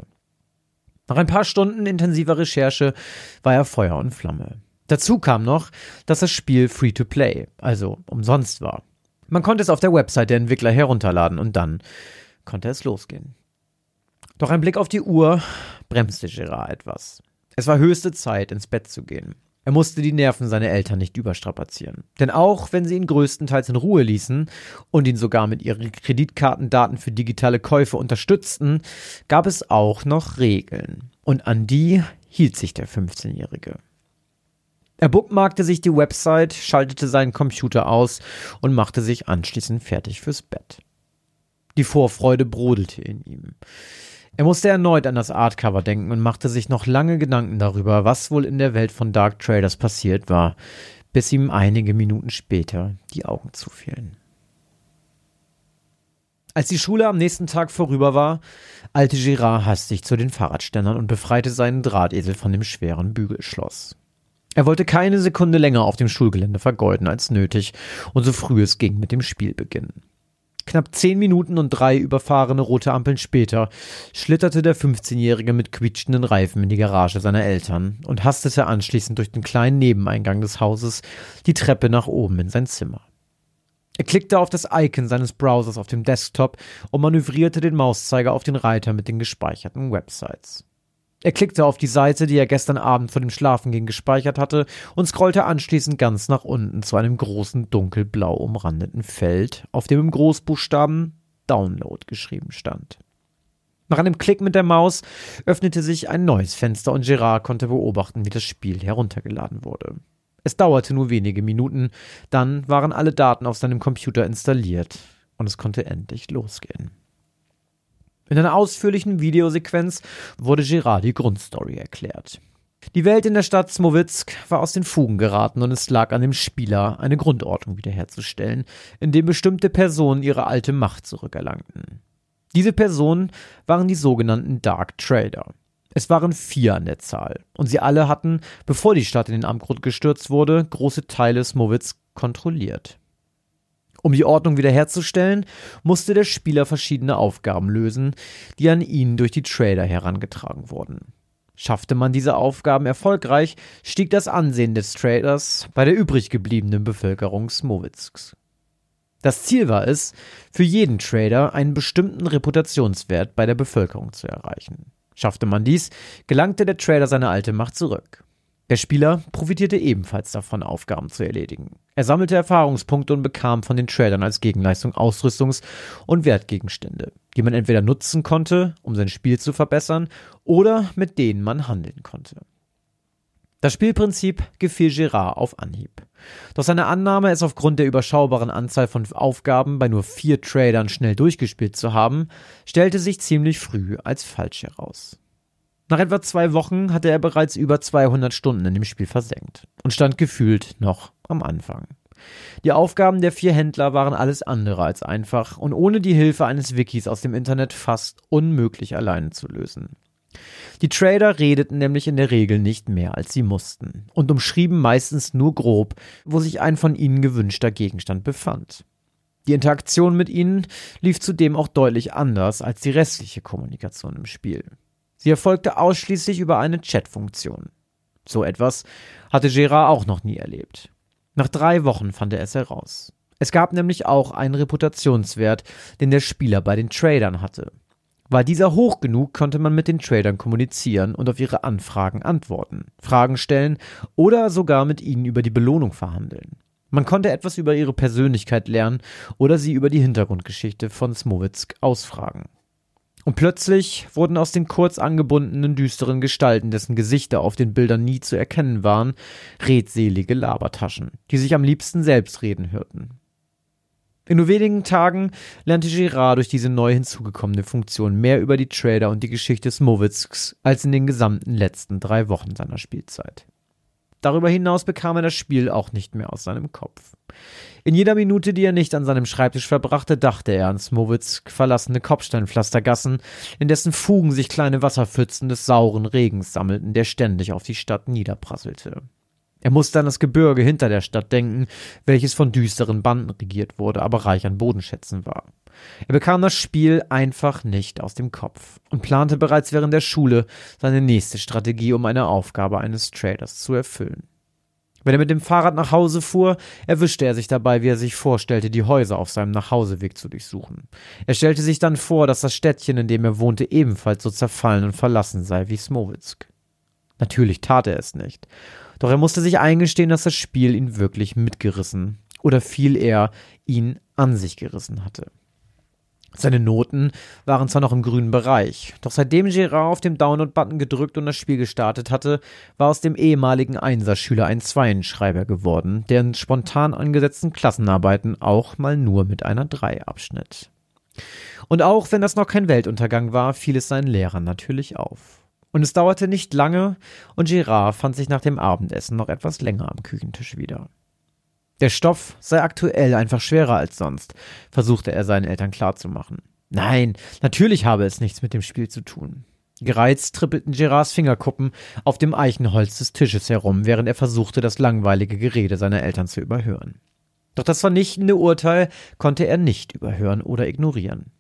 Nach ein paar Stunden intensiver Recherche war er Feuer und Flamme. Dazu kam noch, dass das Spiel Free-to-Play, also umsonst war. Man konnte es auf der Website der Entwickler herunterladen und dann konnte es losgehen. Doch ein Blick auf die Uhr bremste Gerard etwas. Es war höchste Zeit, ins Bett zu gehen. Er musste die Nerven seiner Eltern nicht überstrapazieren. Denn auch wenn sie ihn größtenteils in Ruhe ließen und ihn sogar mit ihren Kreditkartendaten für digitale Käufe unterstützten, gab es auch noch Regeln. Und an die hielt sich der 15-Jährige. Er bookmarkte sich die Website, schaltete seinen Computer aus und machte sich anschließend fertig fürs Bett. Die Vorfreude brodelte in ihm. Er musste erneut an das Artcover denken und machte sich noch lange Gedanken darüber, was wohl in der Welt von Dark Traders passiert war, bis ihm einige Minuten später die Augen zufielen. Als die Schule am nächsten Tag vorüber war, eilte Girard hastig zu den Fahrradständern und befreite seinen Drahtesel von dem schweren Bügelschloss. Er wollte keine Sekunde länger auf dem Schulgelände vergeuden als nötig und so früh es ging mit dem Spiel beginnen. Knapp zehn Minuten und drei überfahrene rote Ampeln später schlitterte der 15-Jährige mit quietschenden Reifen in die Garage seiner Eltern und hastete anschließend durch den kleinen Nebeneingang des Hauses die Treppe nach oben in sein Zimmer. Er klickte auf das Icon seines Browsers auf dem Desktop und manövrierte den Mauszeiger auf den Reiter mit den gespeicherten Websites. Er klickte auf die Seite, die er gestern Abend vor dem Schlafengehen gespeichert hatte, und scrollte anschließend ganz nach unten zu einem großen dunkelblau umrandeten Feld, auf dem im Großbuchstaben Download geschrieben stand. Nach einem Klick mit der Maus öffnete sich ein neues Fenster und Gerard konnte beobachten, wie das Spiel heruntergeladen wurde. Es dauerte nur wenige Minuten, dann waren alle Daten auf seinem Computer installiert und es konnte endlich losgehen. In einer ausführlichen Videosequenz wurde Girard die Grundstory erklärt. Die Welt in der Stadt Smowitsk war aus den Fugen geraten und es lag an dem Spieler, eine Grundordnung wiederherzustellen, in dem bestimmte Personen ihre alte Macht zurückerlangten. Diese Personen waren die sogenannten Dark Trader. Es waren vier an der Zahl, und sie alle hatten, bevor die Stadt in den Abgrund gestürzt wurde, große Teile Smowitsk kontrolliert. Um die Ordnung wiederherzustellen, musste der Spieler verschiedene Aufgaben lösen, die an ihn durch die Trader herangetragen wurden. Schaffte man diese Aufgaben erfolgreich, stieg das Ansehen des Traders bei der übrig gebliebenen Bevölkerung Smowitzks. Das Ziel war es, für jeden Trader einen bestimmten Reputationswert bei der Bevölkerung zu erreichen. Schaffte man dies, gelangte der Trader seine alte Macht zurück. Der Spieler profitierte ebenfalls davon, Aufgaben zu erledigen. Er sammelte Erfahrungspunkte und bekam von den Tradern als Gegenleistung Ausrüstungs- und Wertgegenstände, die man entweder nutzen konnte, um sein Spiel zu verbessern, oder mit denen man handeln konnte. Das Spielprinzip gefiel Gerard auf Anhieb. Doch seine Annahme, es aufgrund der überschaubaren Anzahl von Aufgaben bei nur vier Tradern schnell durchgespielt zu haben, stellte sich ziemlich früh als falsch heraus. Nach etwa zwei Wochen hatte er bereits über 200 Stunden in dem Spiel versenkt und stand gefühlt noch am Anfang. Die Aufgaben der vier Händler waren alles andere als einfach und ohne die Hilfe eines Wikis aus dem Internet fast unmöglich alleine zu lösen. Die Trader redeten nämlich in der Regel nicht mehr, als sie mussten und umschrieben meistens nur grob, wo sich ein von ihnen gewünschter Gegenstand befand. Die Interaktion mit ihnen lief zudem auch deutlich anders als die restliche Kommunikation im Spiel. Sie erfolgte ausschließlich über eine Chatfunktion. So etwas hatte Gerard auch noch nie erlebt. Nach drei Wochen fand er es heraus. Es gab nämlich auch einen Reputationswert, den der Spieler bei den Tradern hatte. War dieser hoch genug, konnte man mit den Tradern kommunizieren und auf ihre Anfragen antworten, Fragen stellen oder sogar mit ihnen über die Belohnung verhandeln. Man konnte etwas über ihre Persönlichkeit lernen oder sie über die Hintergrundgeschichte von Smowitzk ausfragen. Und plötzlich wurden aus den kurz angebundenen düsteren Gestalten, dessen Gesichter auf den Bildern nie zu erkennen waren, redselige Labertaschen, die sich am liebsten selbst reden hörten. In nur wenigen Tagen lernte Girard durch diese neu hinzugekommene Funktion mehr über die Trader und die Geschichte Smowitzks als in den gesamten letzten drei Wochen seiner Spielzeit. Darüber hinaus bekam er das Spiel auch nicht mehr aus seinem Kopf. In jeder Minute, die er nicht an seinem Schreibtisch verbrachte, dachte er an Smowitz verlassene Kopfsteinpflastergassen, in dessen Fugen sich kleine Wasserpfützen des sauren Regens sammelten, der ständig auf die Stadt niederprasselte. Er musste an das Gebirge hinter der Stadt denken, welches von düsteren Banden regiert wurde, aber reich an Bodenschätzen war. Er bekam das Spiel einfach nicht aus dem Kopf und plante bereits während der Schule seine nächste Strategie, um eine Aufgabe eines Traders zu erfüllen. Wenn er mit dem Fahrrad nach Hause fuhr, erwischte er sich dabei, wie er sich vorstellte, die Häuser auf seinem Nachhauseweg zu durchsuchen. Er stellte sich dann vor, dass das Städtchen, in dem er wohnte, ebenfalls so zerfallen und verlassen sei wie Smowitzk. Natürlich tat er es nicht. Doch er musste sich eingestehen, dass das Spiel ihn wirklich mitgerissen oder viel eher ihn an sich gerissen hatte. Seine Noten waren zwar noch im grünen Bereich, doch seitdem Gérard auf dem Download-Button gedrückt und das Spiel gestartet hatte, war aus dem ehemaligen Einserschüler ein Zweienschreiber geworden, der in spontan angesetzten Klassenarbeiten auch mal nur mit einer 3 abschnitt. Und auch wenn das noch kein Weltuntergang war, fiel es seinen Lehrern natürlich auf. Und es dauerte nicht lange, und Gérard fand sich nach dem Abendessen noch etwas länger am Küchentisch wieder. Der Stoff sei aktuell einfach schwerer als sonst, versuchte er seinen Eltern klarzumachen. Nein, natürlich habe es nichts mit dem Spiel zu tun. Gereizt trippelten Gerards Fingerkuppen auf dem Eichenholz des Tisches herum, während er versuchte, das langweilige Gerede seiner Eltern zu überhören. Doch das vernichtende Urteil konnte er nicht überhören oder ignorieren.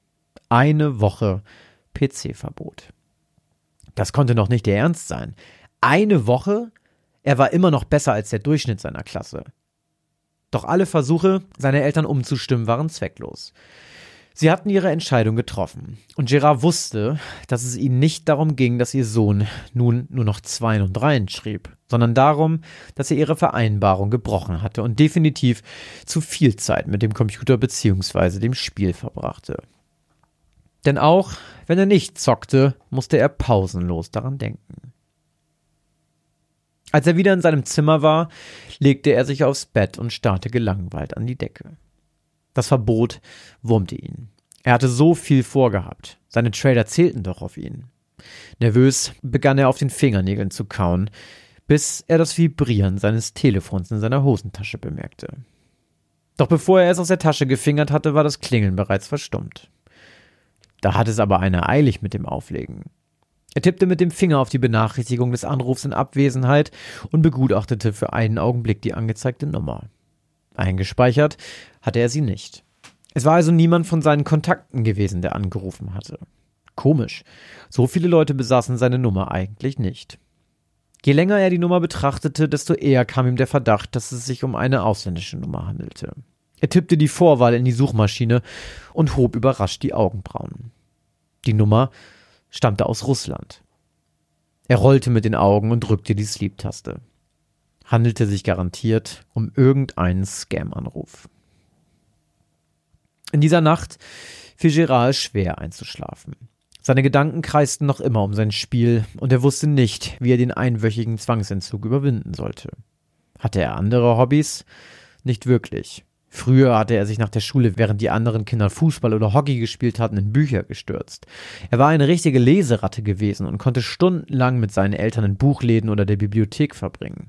Eine Woche PC-Verbot. Das konnte noch nicht der Ernst sein. Eine Woche? Er war immer noch besser als der Durchschnitt seiner Klasse. Doch alle Versuche, seine Eltern umzustimmen, waren zwecklos. Sie hatten ihre Entscheidung getroffen, und Gerard wusste, dass es ihnen nicht darum ging, dass ihr Sohn nun nur noch Zweien und Dreien schrieb, sondern darum, dass er ihre Vereinbarung gebrochen hatte und definitiv zu viel Zeit mit dem Computer bzw. dem Spiel verbrachte. Denn auch wenn er nicht zockte, musste er pausenlos daran denken. Als er wieder in seinem Zimmer war, legte er sich aufs Bett und starrte gelangweilt an die Decke. Das Verbot wurmte ihn. Er hatte so viel vorgehabt. Seine Trader zählten doch auf ihn. Nervös begann er auf den Fingernägeln zu kauen, bis er das Vibrieren seines Telefons in seiner Hosentasche bemerkte. Doch bevor er es aus der Tasche gefingert hatte, war das Klingeln bereits verstummt. Da hatte es aber einer eilig mit dem Auflegen. Er tippte mit dem Finger auf die Benachrichtigung des Anrufs in Abwesenheit und begutachtete für einen Augenblick die angezeigte Nummer. Eingespeichert hatte er sie nicht. Es war also niemand von seinen Kontakten gewesen, der angerufen hatte. Komisch. So viele Leute besaßen seine Nummer eigentlich nicht. Je länger er die Nummer betrachtete, desto eher kam ihm der Verdacht, dass es sich um eine ausländische Nummer handelte. Er tippte die Vorwahl in die Suchmaschine und hob überrascht die Augenbrauen. Die Nummer stammte aus Russland. Er rollte mit den Augen und drückte die Sleep-Taste. Handelte sich garantiert um irgendeinen Scam-Anruf. In dieser Nacht fiel Gerard schwer einzuschlafen. Seine Gedanken kreisten noch immer um sein Spiel und er wusste nicht, wie er den einwöchigen Zwangsentzug überwinden sollte. Hatte er andere Hobbys? Nicht wirklich. Früher hatte er sich nach der Schule, während die anderen Kinder Fußball oder Hockey gespielt hatten, in Bücher gestürzt. Er war eine richtige Leseratte gewesen und konnte stundenlang mit seinen Eltern in Buchläden oder der Bibliothek verbringen.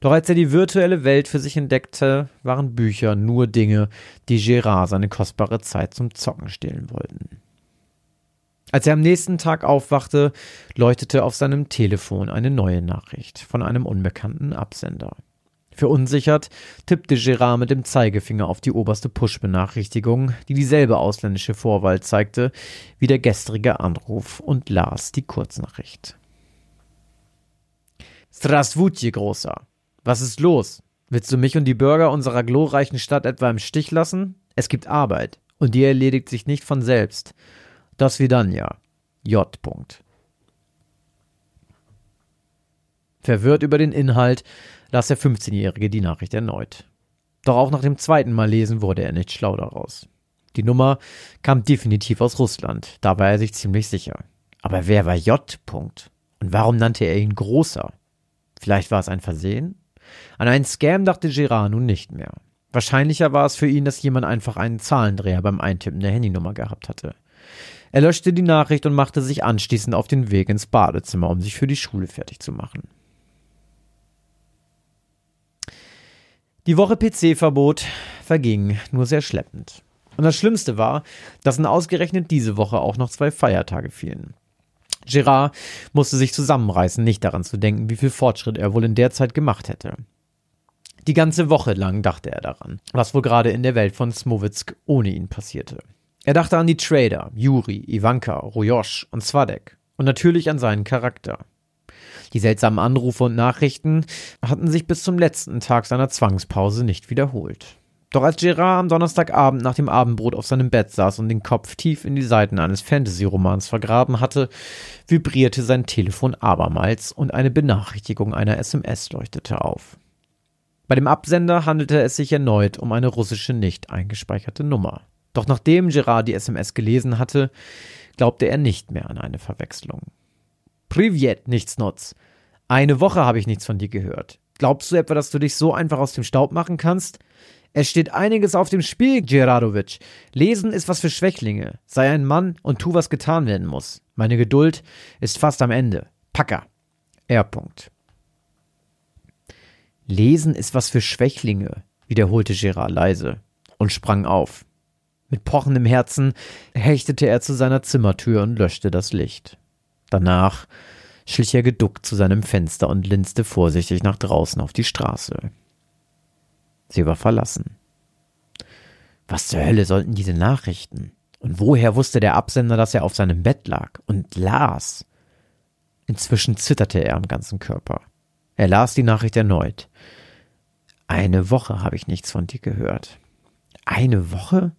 Doch als er die virtuelle Welt für sich entdeckte, waren Bücher nur Dinge, die Gérard seine kostbare Zeit zum Zocken stehlen wollten. Als er am nächsten Tag aufwachte, leuchtete auf seinem Telefon eine neue Nachricht von einem unbekannten Absender. Verunsichert tippte Gérard mit dem Zeigefinger auf die oberste Push-Benachrichtigung, die dieselbe ausländische Vorwahl zeigte wie der gestrige Anruf und las die Kurznachricht. Strasvutje, Großer. Was ist los? Willst du mich und die Bürger unserer glorreichen Stadt etwa im Stich lassen? Es gibt Arbeit, und die erledigt sich nicht von selbst. Das Vidania. J. Verwirrt über den Inhalt las der 15-Jährige die Nachricht erneut. Doch auch nach dem zweiten Mal lesen wurde er nicht schlau daraus. Die Nummer kam definitiv aus Russland, da war er sich ziemlich sicher. Aber wer war J. Und warum nannte er ihn Großer? Vielleicht war es ein Versehen? An einen Scam dachte Gerard nun nicht mehr. Wahrscheinlicher war es für ihn, dass jemand einfach einen Zahlendreher beim Eintippen der Handynummer gehabt hatte. Er löschte die Nachricht und machte sich anschließend auf den Weg ins Badezimmer, um sich für die Schule fertig zu machen. Die Woche PC-Verbot verging nur sehr schleppend. Und das Schlimmste war, dass in ausgerechnet diese Woche auch noch zwei Feiertage fielen. Gerard musste sich zusammenreißen, nicht daran zu denken, wie viel Fortschritt er wohl in der Zeit gemacht hätte. Die ganze Woche lang dachte er daran, was wohl gerade in der Welt von Smowitzk ohne ihn passierte. Er dachte an die Trader, Juri, Ivanka, Rojosch und Swadek und natürlich an seinen Charakter. Die seltsamen Anrufe und Nachrichten hatten sich bis zum letzten Tag seiner Zwangspause nicht wiederholt. Doch als Gerard am Donnerstagabend nach dem Abendbrot auf seinem Bett saß und den Kopf tief in die Seiten eines Fantasy-Romans vergraben hatte, vibrierte sein Telefon abermals und eine Benachrichtigung einer SMS leuchtete auf. Bei dem Absender handelte es sich erneut um eine russische nicht eingespeicherte Nummer. Doch nachdem Gerard die SMS gelesen hatte, glaubte er nicht mehr an eine Verwechslung. Privet, Nichtsnutz. Eine Woche habe ich nichts von dir gehört. Glaubst du etwa, dass du dich so einfach aus dem Staub machen kannst? Es steht einiges auf dem Spiel, Geradovic. Lesen ist was für Schwächlinge. Sei ein Mann und tu, was getan werden muss. Meine Geduld ist fast am Ende. Packer. R. Lesen ist was für Schwächlinge, wiederholte Gerard leise und sprang auf. Mit pochendem Herzen hechtete er zu seiner Zimmertür und löschte das Licht. Danach schlich er geduckt zu seinem Fenster und linste vorsichtig nach draußen auf die Straße. Sie war verlassen. Was zur Hölle sollten diese Nachrichten? Und woher wusste der Absender, dass er auf seinem Bett lag und las? Inzwischen zitterte er am ganzen Körper. Er las die Nachricht erneut. Eine Woche habe ich nichts von dir gehört. Eine Woche?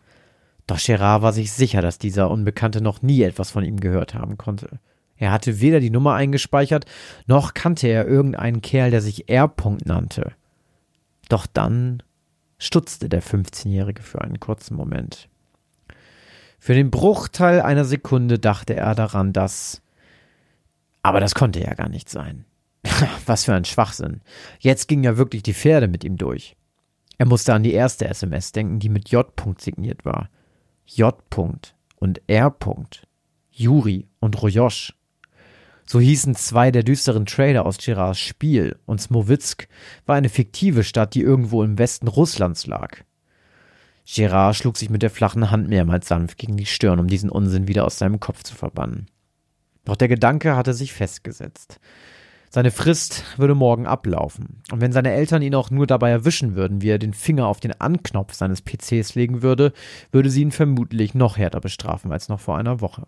Doch Gerard war sich sicher, dass dieser Unbekannte noch nie etwas von ihm gehört haben konnte. Er hatte weder die Nummer eingespeichert, noch kannte er irgendeinen Kerl, der sich R. nannte. Doch dann stutzte der 15-Jährige für einen kurzen Moment. Für den Bruchteil einer Sekunde dachte er daran, dass. Aber das konnte ja gar nicht sein. Was für ein Schwachsinn. Jetzt ging ja wirklich die Pferde mit ihm durch. Er musste an die erste SMS denken, die mit J. signiert war. J. und R. Juri und Rojosch. So hießen zwei der düsteren Trader aus Gerards Spiel, und Smowitsk war eine fiktive Stadt, die irgendwo im Westen Russlands lag. Gerard schlug sich mit der flachen Hand mehrmals sanft gegen die Stirn, um diesen Unsinn wieder aus seinem Kopf zu verbannen. Doch der Gedanke hatte sich festgesetzt. Seine Frist würde morgen ablaufen, und wenn seine Eltern ihn auch nur dabei erwischen würden, wie er den Finger auf den Anknopf seines PCs legen würde, würde sie ihn vermutlich noch härter bestrafen als noch vor einer Woche.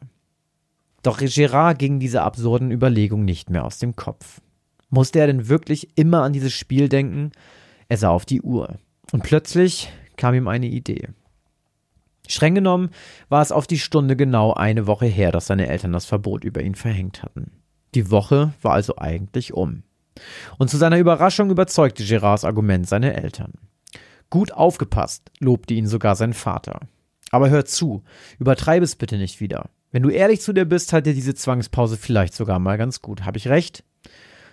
Doch Gerard ging diese absurden Überlegungen nicht mehr aus dem Kopf. Musste er denn wirklich immer an dieses Spiel denken? Er sah auf die Uhr. Und plötzlich kam ihm eine Idee. Streng genommen war es auf die Stunde genau eine Woche her, dass seine Eltern das Verbot über ihn verhängt hatten. Die Woche war also eigentlich um. Und zu seiner Überraschung überzeugte Gerards Argument seine Eltern. Gut aufgepasst, lobte ihn sogar sein Vater. Aber hör zu, übertreib es bitte nicht wieder. Wenn du ehrlich zu dir bist, hat dir diese Zwangspause vielleicht sogar mal ganz gut. Habe ich recht?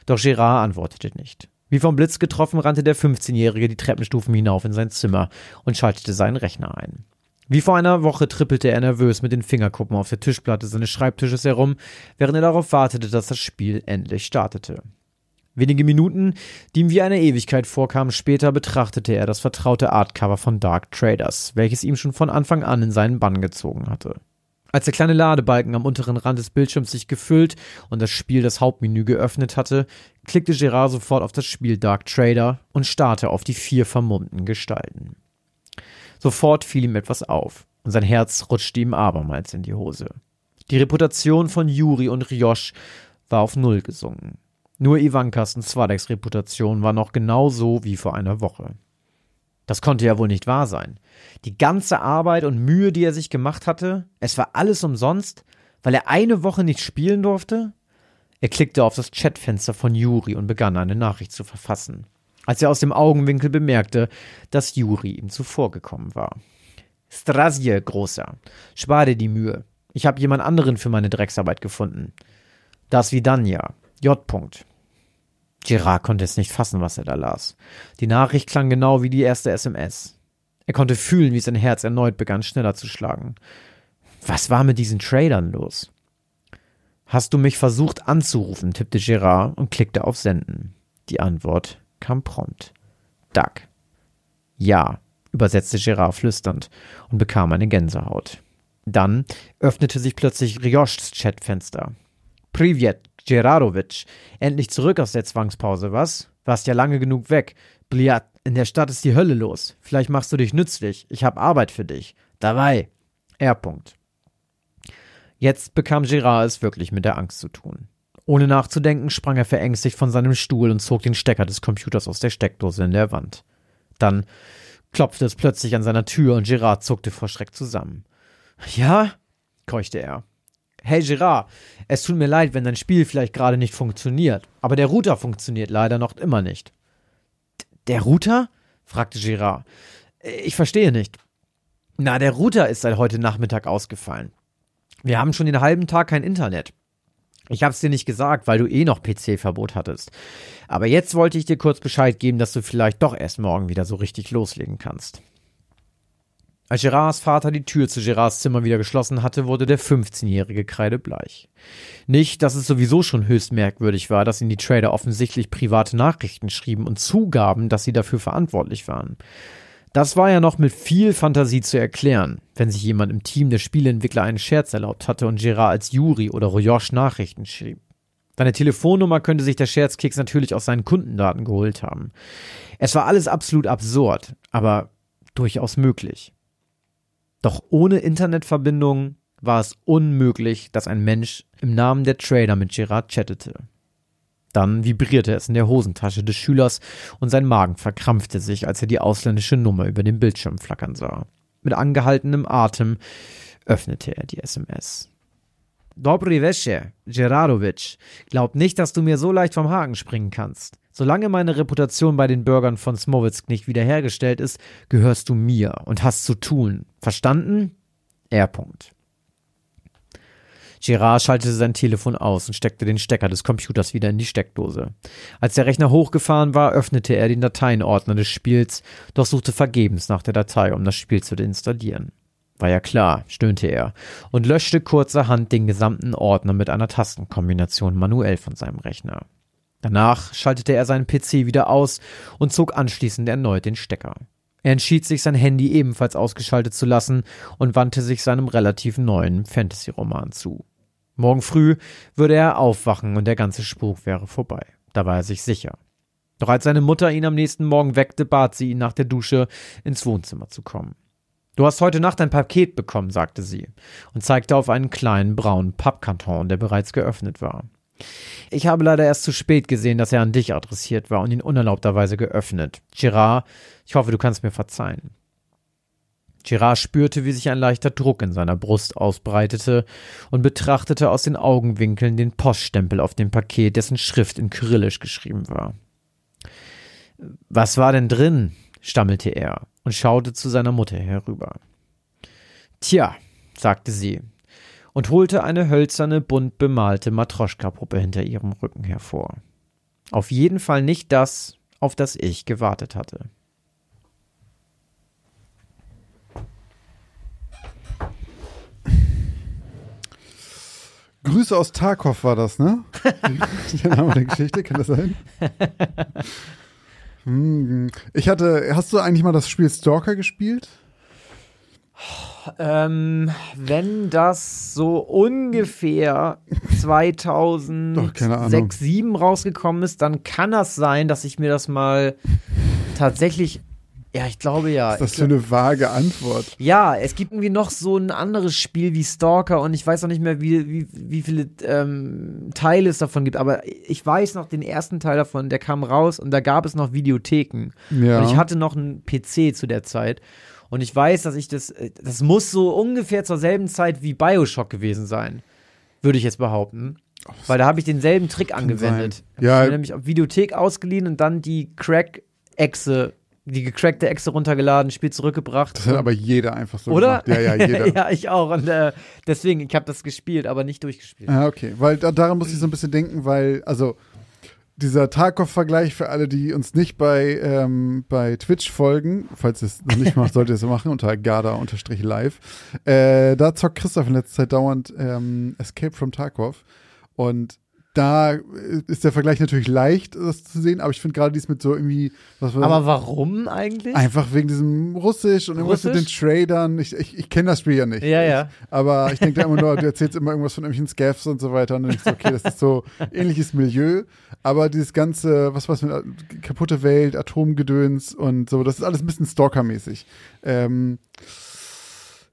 Doch Gerard antwortete nicht. Wie vom Blitz getroffen rannte der 15-Jährige die Treppenstufen hinauf in sein Zimmer und schaltete seinen Rechner ein. Wie vor einer Woche trippelte er nervös mit den Fingerkuppen auf der Tischplatte seines Schreibtisches herum, während er darauf wartete, dass das Spiel endlich startete. Wenige Minuten, die ihm wie eine Ewigkeit vorkamen, später betrachtete er das vertraute Artcover von Dark Traders, welches ihm schon von Anfang an in seinen Bann gezogen hatte. Als der kleine Ladebalken am unteren Rand des Bildschirms sich gefüllt und das Spiel das Hauptmenü geöffnet hatte, klickte Gerard sofort auf das Spiel Dark Trader und starrte auf die vier vermummten Gestalten. Sofort fiel ihm etwas auf und sein Herz rutschte ihm abermals in die Hose. Die Reputation von Juri und Riosch war auf Null gesunken. Nur Ivankas und Swadeks Reputation war noch genau so wie vor einer Woche. Das konnte ja wohl nicht wahr sein. Die ganze Arbeit und Mühe, die er sich gemacht hatte, es war alles umsonst, weil er eine Woche nicht spielen durfte? Er klickte auf das Chatfenster von Juri und begann eine Nachricht zu verfassen, als er aus dem Augenwinkel bemerkte, dass Juri ihm zuvorgekommen war. Strasje, Großer, spar dir die Mühe. Ich habe jemand anderen für meine Drecksarbeit gefunden. Das Vidania, J. -Punkt. Gerard konnte es nicht fassen, was er da las. Die Nachricht klang genau wie die erste SMS. Er konnte fühlen, wie sein Herz erneut begann schneller zu schlagen. Was war mit diesen Tradern los? Hast du mich versucht anzurufen? tippte Gerard und klickte auf Senden. Die Antwort kam prompt. Duck. Ja, übersetzte Gerard flüsternd und bekam eine Gänsehaut. Dann öffnete sich plötzlich Rioschs Chatfenster. Privet, Gerarovic. Endlich zurück aus der Zwangspause, was? Warst ja lange genug weg. Bliat, in der Stadt ist die Hölle los. Vielleicht machst du dich nützlich. Ich hab Arbeit für dich. Dabei. R. -Punkt. Jetzt bekam Gerard es wirklich mit der Angst zu tun. Ohne nachzudenken sprang er verängstigt von seinem Stuhl und zog den Stecker des Computers aus der Steckdose in der Wand. Dann klopfte es plötzlich an seiner Tür und Gerard zuckte vor Schreck zusammen. Ja? keuchte er. Hey Gerard, es tut mir leid, wenn dein Spiel vielleicht gerade nicht funktioniert, aber der Router funktioniert leider noch immer nicht. Der Router? fragte Gerard. Ich verstehe nicht. Na, der Router ist seit heute Nachmittag ausgefallen. Wir haben schon den halben Tag kein Internet. Ich hab's dir nicht gesagt, weil du eh noch PC-Verbot hattest. Aber jetzt wollte ich dir kurz Bescheid geben, dass du vielleicht doch erst morgen wieder so richtig loslegen kannst. Als Gerards Vater die Tür zu Gerards Zimmer wieder geschlossen hatte, wurde der 15-jährige kreidebleich. Nicht, dass es sowieso schon höchst merkwürdig war, dass ihm die Trader offensichtlich private Nachrichten schrieben und zugaben, dass sie dafür verantwortlich waren. Das war ja noch mit viel Fantasie zu erklären, wenn sich jemand im Team der Spieleentwickler einen Scherz erlaubt hatte und Gerard als Juri oder Royosh Nachrichten schrieb. Seine Telefonnummer könnte sich der Scherzkeks natürlich aus seinen Kundendaten geholt haben. Es war alles absolut absurd, aber durchaus möglich. Doch ohne Internetverbindung war es unmöglich, dass ein Mensch im Namen der Trader mit Gerard chattete. Dann vibrierte es in der Hosentasche des Schülers und sein Magen verkrampfte sich, als er die ausländische Nummer über dem Bildschirm flackern sah. Mit angehaltenem Atem öffnete er die SMS. Dobry Vesche, Gerarovic. Glaub nicht, dass du mir so leicht vom Haken springen kannst. Solange meine Reputation bei den Bürgern von Smowitsk nicht wiederhergestellt ist, gehörst du mir und hast zu tun. Verstanden? R. -Punkt. Gerard schaltete sein Telefon aus und steckte den Stecker des Computers wieder in die Steckdose. Als der Rechner hochgefahren war, öffnete er den Dateienordner des Spiels, doch suchte vergebens nach der Datei, um das Spiel zu deinstallieren. War ja klar, stöhnte er und löschte kurzerhand den gesamten Ordner mit einer Tastenkombination manuell von seinem Rechner. Danach schaltete er seinen PC wieder aus und zog anschließend erneut den Stecker. Er entschied sich, sein Handy ebenfalls ausgeschaltet zu lassen und wandte sich seinem relativ neuen Fantasy-Roman zu. Morgen früh würde er aufwachen und der ganze Spuk wäre vorbei. Da war er sich sicher. Doch als seine Mutter ihn am nächsten Morgen weckte, bat sie ihn nach der Dusche ins Wohnzimmer zu kommen. Du hast heute Nacht ein Paket bekommen, sagte sie und zeigte auf einen kleinen braunen Pappkarton, der bereits geöffnet war. Ich habe leider erst zu spät gesehen, dass er an dich adressiert war und ihn unerlaubterweise geöffnet. Girard, ich hoffe, du kannst mir verzeihen. Girard spürte, wie sich ein leichter Druck in seiner Brust ausbreitete und betrachtete aus den Augenwinkeln den Poststempel auf dem Paket, dessen Schrift in Kyrillisch geschrieben war. Was war denn drin? stammelte er und schaute zu seiner Mutter herüber. Tja, sagte sie, und holte eine hölzerne, bunt bemalte Matroschka-Puppe hinter ihrem Rücken hervor. Auf jeden Fall nicht das, auf das ich gewartet hatte. Grüße aus Tarkov war das, ne? der Name der Geschichte, kann das sein? Hm, Ich hatte, hast du eigentlich mal das Spiel Stalker gespielt? Ähm, wenn das so ungefähr Doch, keine Ahnung. 2006, 2007 rausgekommen ist, dann kann das sein, dass ich mir das mal tatsächlich, ja, ich glaube ja. Ist das Ich für eine vage Antwort? Ja, es gibt irgendwie noch so ein anderes Spiel wie Stalker und ich weiß noch nicht mehr, wie, wie, wie viele ähm, Teile es davon gibt, aber ich weiß noch den ersten Teil davon, der kam raus und da gab es noch Videotheken. Ja. Und ich hatte noch einen PC zu der Zeit. Und ich weiß, dass ich das, äh, das muss so ungefähr zur selben Zeit wie Bioshock gewesen sein. Würde ich jetzt behaupten. Weil da habe ich denselben Trick angewendet. sein. Ja. Ich habe mir nämlich auf Videothek ausgeliehen und dann die Crack-Echse, die gecrackte Echse runtergeladen, Spiel zurückgebracht. Das hat aber jeder einfach so Oder? gemacht. Ja, ja, jeder. ja, ich auch. Und äh, deswegen, ich habe das gespielt, aber nicht durchgespielt. Ja, okay. Weil da, daran muss ich so ein bisschen denken, weil, also, dieser Tarkov-Vergleich für alle, die uns nicht bei, ähm, bei Twitch folgen, falls ihr es noch nicht macht, solltet ihr es machen, unter garda-live. Äh, da zockt Christoph in letzter Zeit dauernd ähm, Escape from Tarkov. Und da äh, ist der Vergleich natürlich leicht, das zu sehen, aber ich finde gerade dies mit so irgendwie, was war Aber warum eigentlich? Einfach wegen diesem Russisch und irgendwas mit den Russisch? Tradern. Ich, ich, ich kenne das Spiel ja nicht. Ja, ja. Aber ich denke da immer nur, du erzählst immer irgendwas von irgendwelchen Scaffs und so weiter. Und dann denkst du, okay, das ist so ähnliches Milieu. Aber dieses ganze, was was mit äh, kaputte Welt, Atomgedöns und so, das ist alles ein bisschen Stalker-mäßig. Ähm,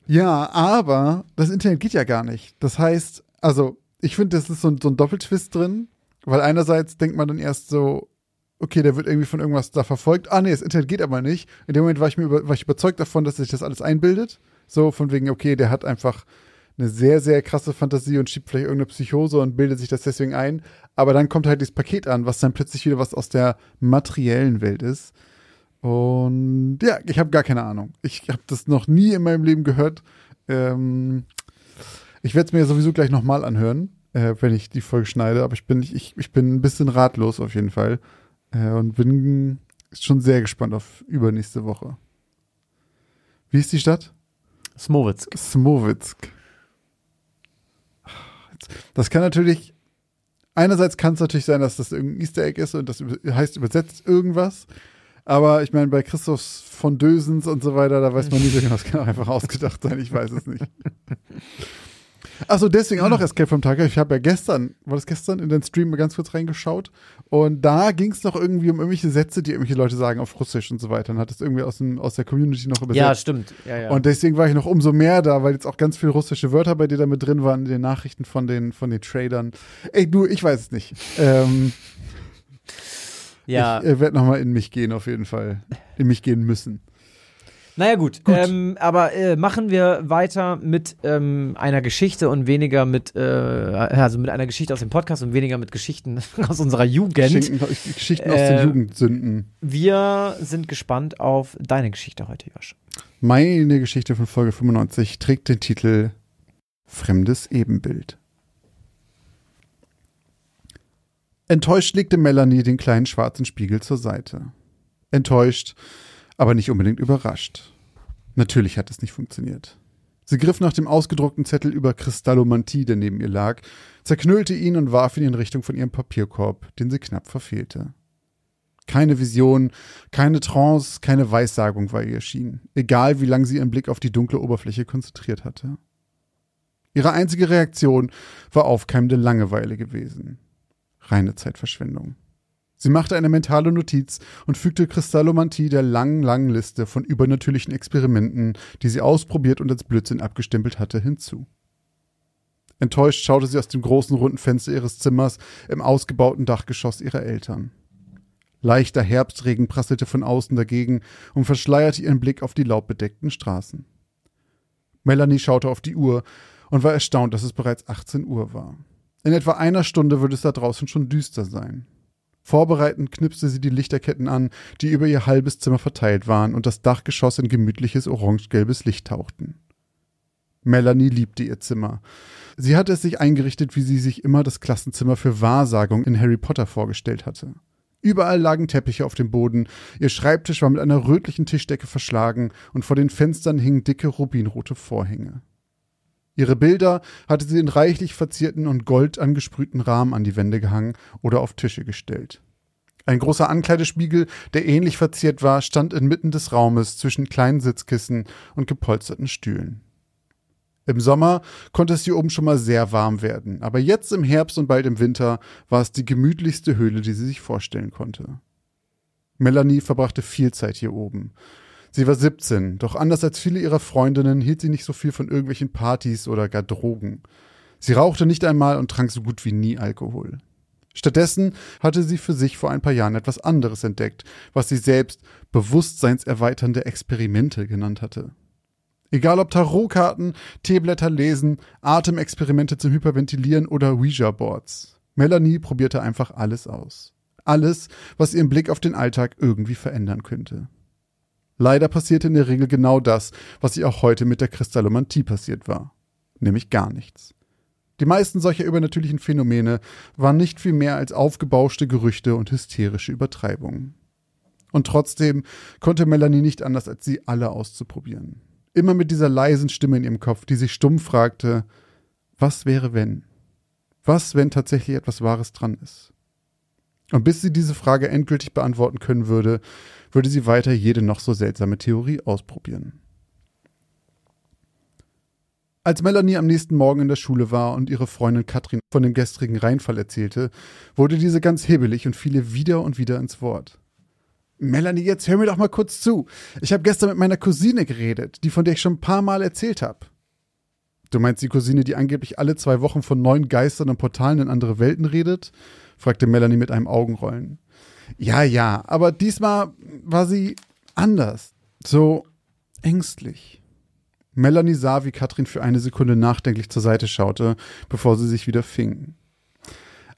ja, aber das Internet geht ja gar nicht. Das heißt, also, ich finde, das ist so ein, so ein Doppeltwist drin, weil einerseits denkt man dann erst so, okay, der wird irgendwie von irgendwas da verfolgt. Ah, nee, das Internet geht aber nicht. In dem Moment war ich mir über, war ich überzeugt davon, dass sich das alles einbildet. So von wegen, okay, der hat einfach eine sehr, sehr krasse Fantasie und schiebt vielleicht irgendeine Psychose und bildet sich das deswegen ein. Aber dann kommt halt dieses Paket an, was dann plötzlich wieder was aus der materiellen Welt ist. Und ja, ich habe gar keine Ahnung. Ich habe das noch nie in meinem Leben gehört. Ähm, ich werde es mir sowieso gleich nochmal anhören, äh, wenn ich die Folge schneide. Aber ich bin, ich, ich bin ein bisschen ratlos auf jeden Fall. Äh, und bin schon sehr gespannt auf übernächste Woche. Wie ist die Stadt? Smowitsk. Smowitsk. Das kann natürlich, einerseits kann es natürlich sein, dass das irgendein Easter Egg ist und das heißt übersetzt irgendwas. Aber ich meine, bei Christophs von Dösens und so weiter, da weiß man nie so genau, das kann auch einfach ausgedacht sein, ich weiß es nicht. Achso, deswegen auch noch Escape from Tarkov. Ich habe ja gestern, war das gestern, in den Stream mal ganz kurz reingeschaut. Und da ging es noch irgendwie um irgendwelche Sätze, die irgendwelche Leute sagen auf Russisch und so weiter. Und hat es irgendwie aus, dem, aus der Community noch übersetzt. Ja, stimmt. Ja, ja. Und deswegen war ich noch umso mehr da, weil jetzt auch ganz viele russische Wörter bei dir da mit drin waren in den Nachrichten von den, von den Tradern. Ey, du, ich weiß es nicht. Ähm, ja. Ich äh, werde nochmal in mich gehen, auf jeden Fall. In mich gehen müssen. Naja, gut. Ähm, aber äh, machen wir weiter mit ähm, einer Geschichte und weniger mit, äh, also mit einer Geschichte aus dem Podcast und weniger mit Geschichten aus unserer Jugend. Schinken, Geschichten aus den Äh, Jugendsünden. Wir sind gespannt auf deine Geschichte heute, Josh. Meine Geschichte von Folge 95 trägt den Titel Fremdes Ebenbild. Enttäuscht legte Melanie den kleinen schwarzen Spiegel zur Seite. Enttäuscht, aber nicht unbedingt überrascht. Natürlich hat es nicht funktioniert. Sie griff nach dem ausgedruckten Zettel über Kristallomantie, der neben ihr lag, zerknüllte ihn und warf ihn in Richtung von ihrem Papierkorb, den sie knapp verfehlte. Keine Vision, keine Trance, keine Weissagung war ihr erschienen, egal wie lang sie ihren Blick auf die dunkle Oberfläche konzentriert hatte. Ihre einzige Reaktion war aufkeimende Langeweile gewesen. Reine Zeitverschwendung. Sie machte eine mentale Notiz und fügte Kristallomantie der langen, langen Liste von übernatürlichen Experimenten, die sie ausprobiert und als Blödsinn abgestempelt hatte, hinzu. Enttäuscht schaute sie aus dem großen runden Fenster ihres Zimmers im ausgebauten Dachgeschoss ihrer Eltern. Leichter Herbstregen prasselte von außen dagegen und verschleierte ihren Blick auf die laubbedeckten Straßen. Melanie schaute auf die Uhr und war erstaunt, dass es bereits 18 Uhr war. In etwa einer Stunde würde es da draußen schon düster sein. Vorbereitend knipste sie die Lichterketten an, die über ihr halbes Zimmer verteilt waren und das Dachgeschoss in gemütliches orangegelbes Licht tauchten. Melanie liebte ihr Zimmer. Sie hatte es sich eingerichtet, wie sie sich immer das Klassenzimmer für Wahrsagung in Harry Potter vorgestellt hatte. Überall lagen Teppiche auf dem Boden, ihr Schreibtisch war mit einer rötlichen Tischdecke verschlagen und vor den Fenstern hingen dicke rubinrote Vorhänge. Ihre Bilder hatte sie in reichlich verzierten und gold angesprühten Rahmen an die Wände gehangen oder auf Tische gestellt. Ein großer Ankleidespiegel, der ähnlich verziert war, stand inmitten des Raumes zwischen kleinen Sitzkissen und gepolsterten Stühlen. Im Sommer konnte es hier oben schon mal sehr warm werden, aber jetzt im Herbst und bald im Winter war es die gemütlichste Höhle, die sie sich vorstellen konnte. Melanie verbrachte viel Zeit hier oben. Sie war 17, doch anders als viele ihrer Freundinnen hielt sie nicht so viel von irgendwelchen Partys oder gar Drogen. Sie rauchte nicht einmal und trank so gut wie nie Alkohol. Stattdessen hatte sie für sich vor ein paar Jahren etwas anderes entdeckt, was sie selbst bewusstseinserweiternde Experimente genannt hatte. Egal ob Tarotkarten, Teeblätter lesen, Atemexperimente zum Hyperventilieren oder Ouija-Boards. Melanie probierte einfach alles aus. Alles, was ihren Blick auf den Alltag irgendwie verändern könnte. Leider passierte in der Regel genau das, was ihr auch heute mit der Kristallomantie passiert war. Nämlich gar nichts. Die meisten solcher übernatürlichen Phänomene waren nicht viel mehr als aufgebauschte Gerüchte und hysterische Übertreibungen. Und trotzdem konnte Melanie nicht anders, als sie alle auszuprobieren. Immer mit dieser leisen Stimme in ihrem Kopf, die sich stumm fragte, was wäre wenn? Was, wenn tatsächlich etwas Wahres dran ist? Und bis sie diese Frage endgültig beantworten können würde, würde sie weiter jede noch so seltsame Theorie ausprobieren. Als Melanie am nächsten Morgen in der Schule war und ihre Freundin Katrin von dem gestrigen Reinfall erzählte, wurde diese ganz hebelig und fiel wieder und wieder ins Wort. Melanie, jetzt hör mir doch mal kurz zu. Ich habe gestern mit meiner Cousine geredet, die von der ich schon ein paar Mal erzählt habe. Du meinst die Cousine, die angeblich alle zwei Wochen von neuen Geistern und Portalen in andere Welten redet? fragte Melanie mit einem Augenrollen. Ja, ja, aber diesmal war sie anders. So ängstlich. Melanie sah, wie Katrin für eine Sekunde nachdenklich zur Seite schaute, bevor sie sich wieder fing.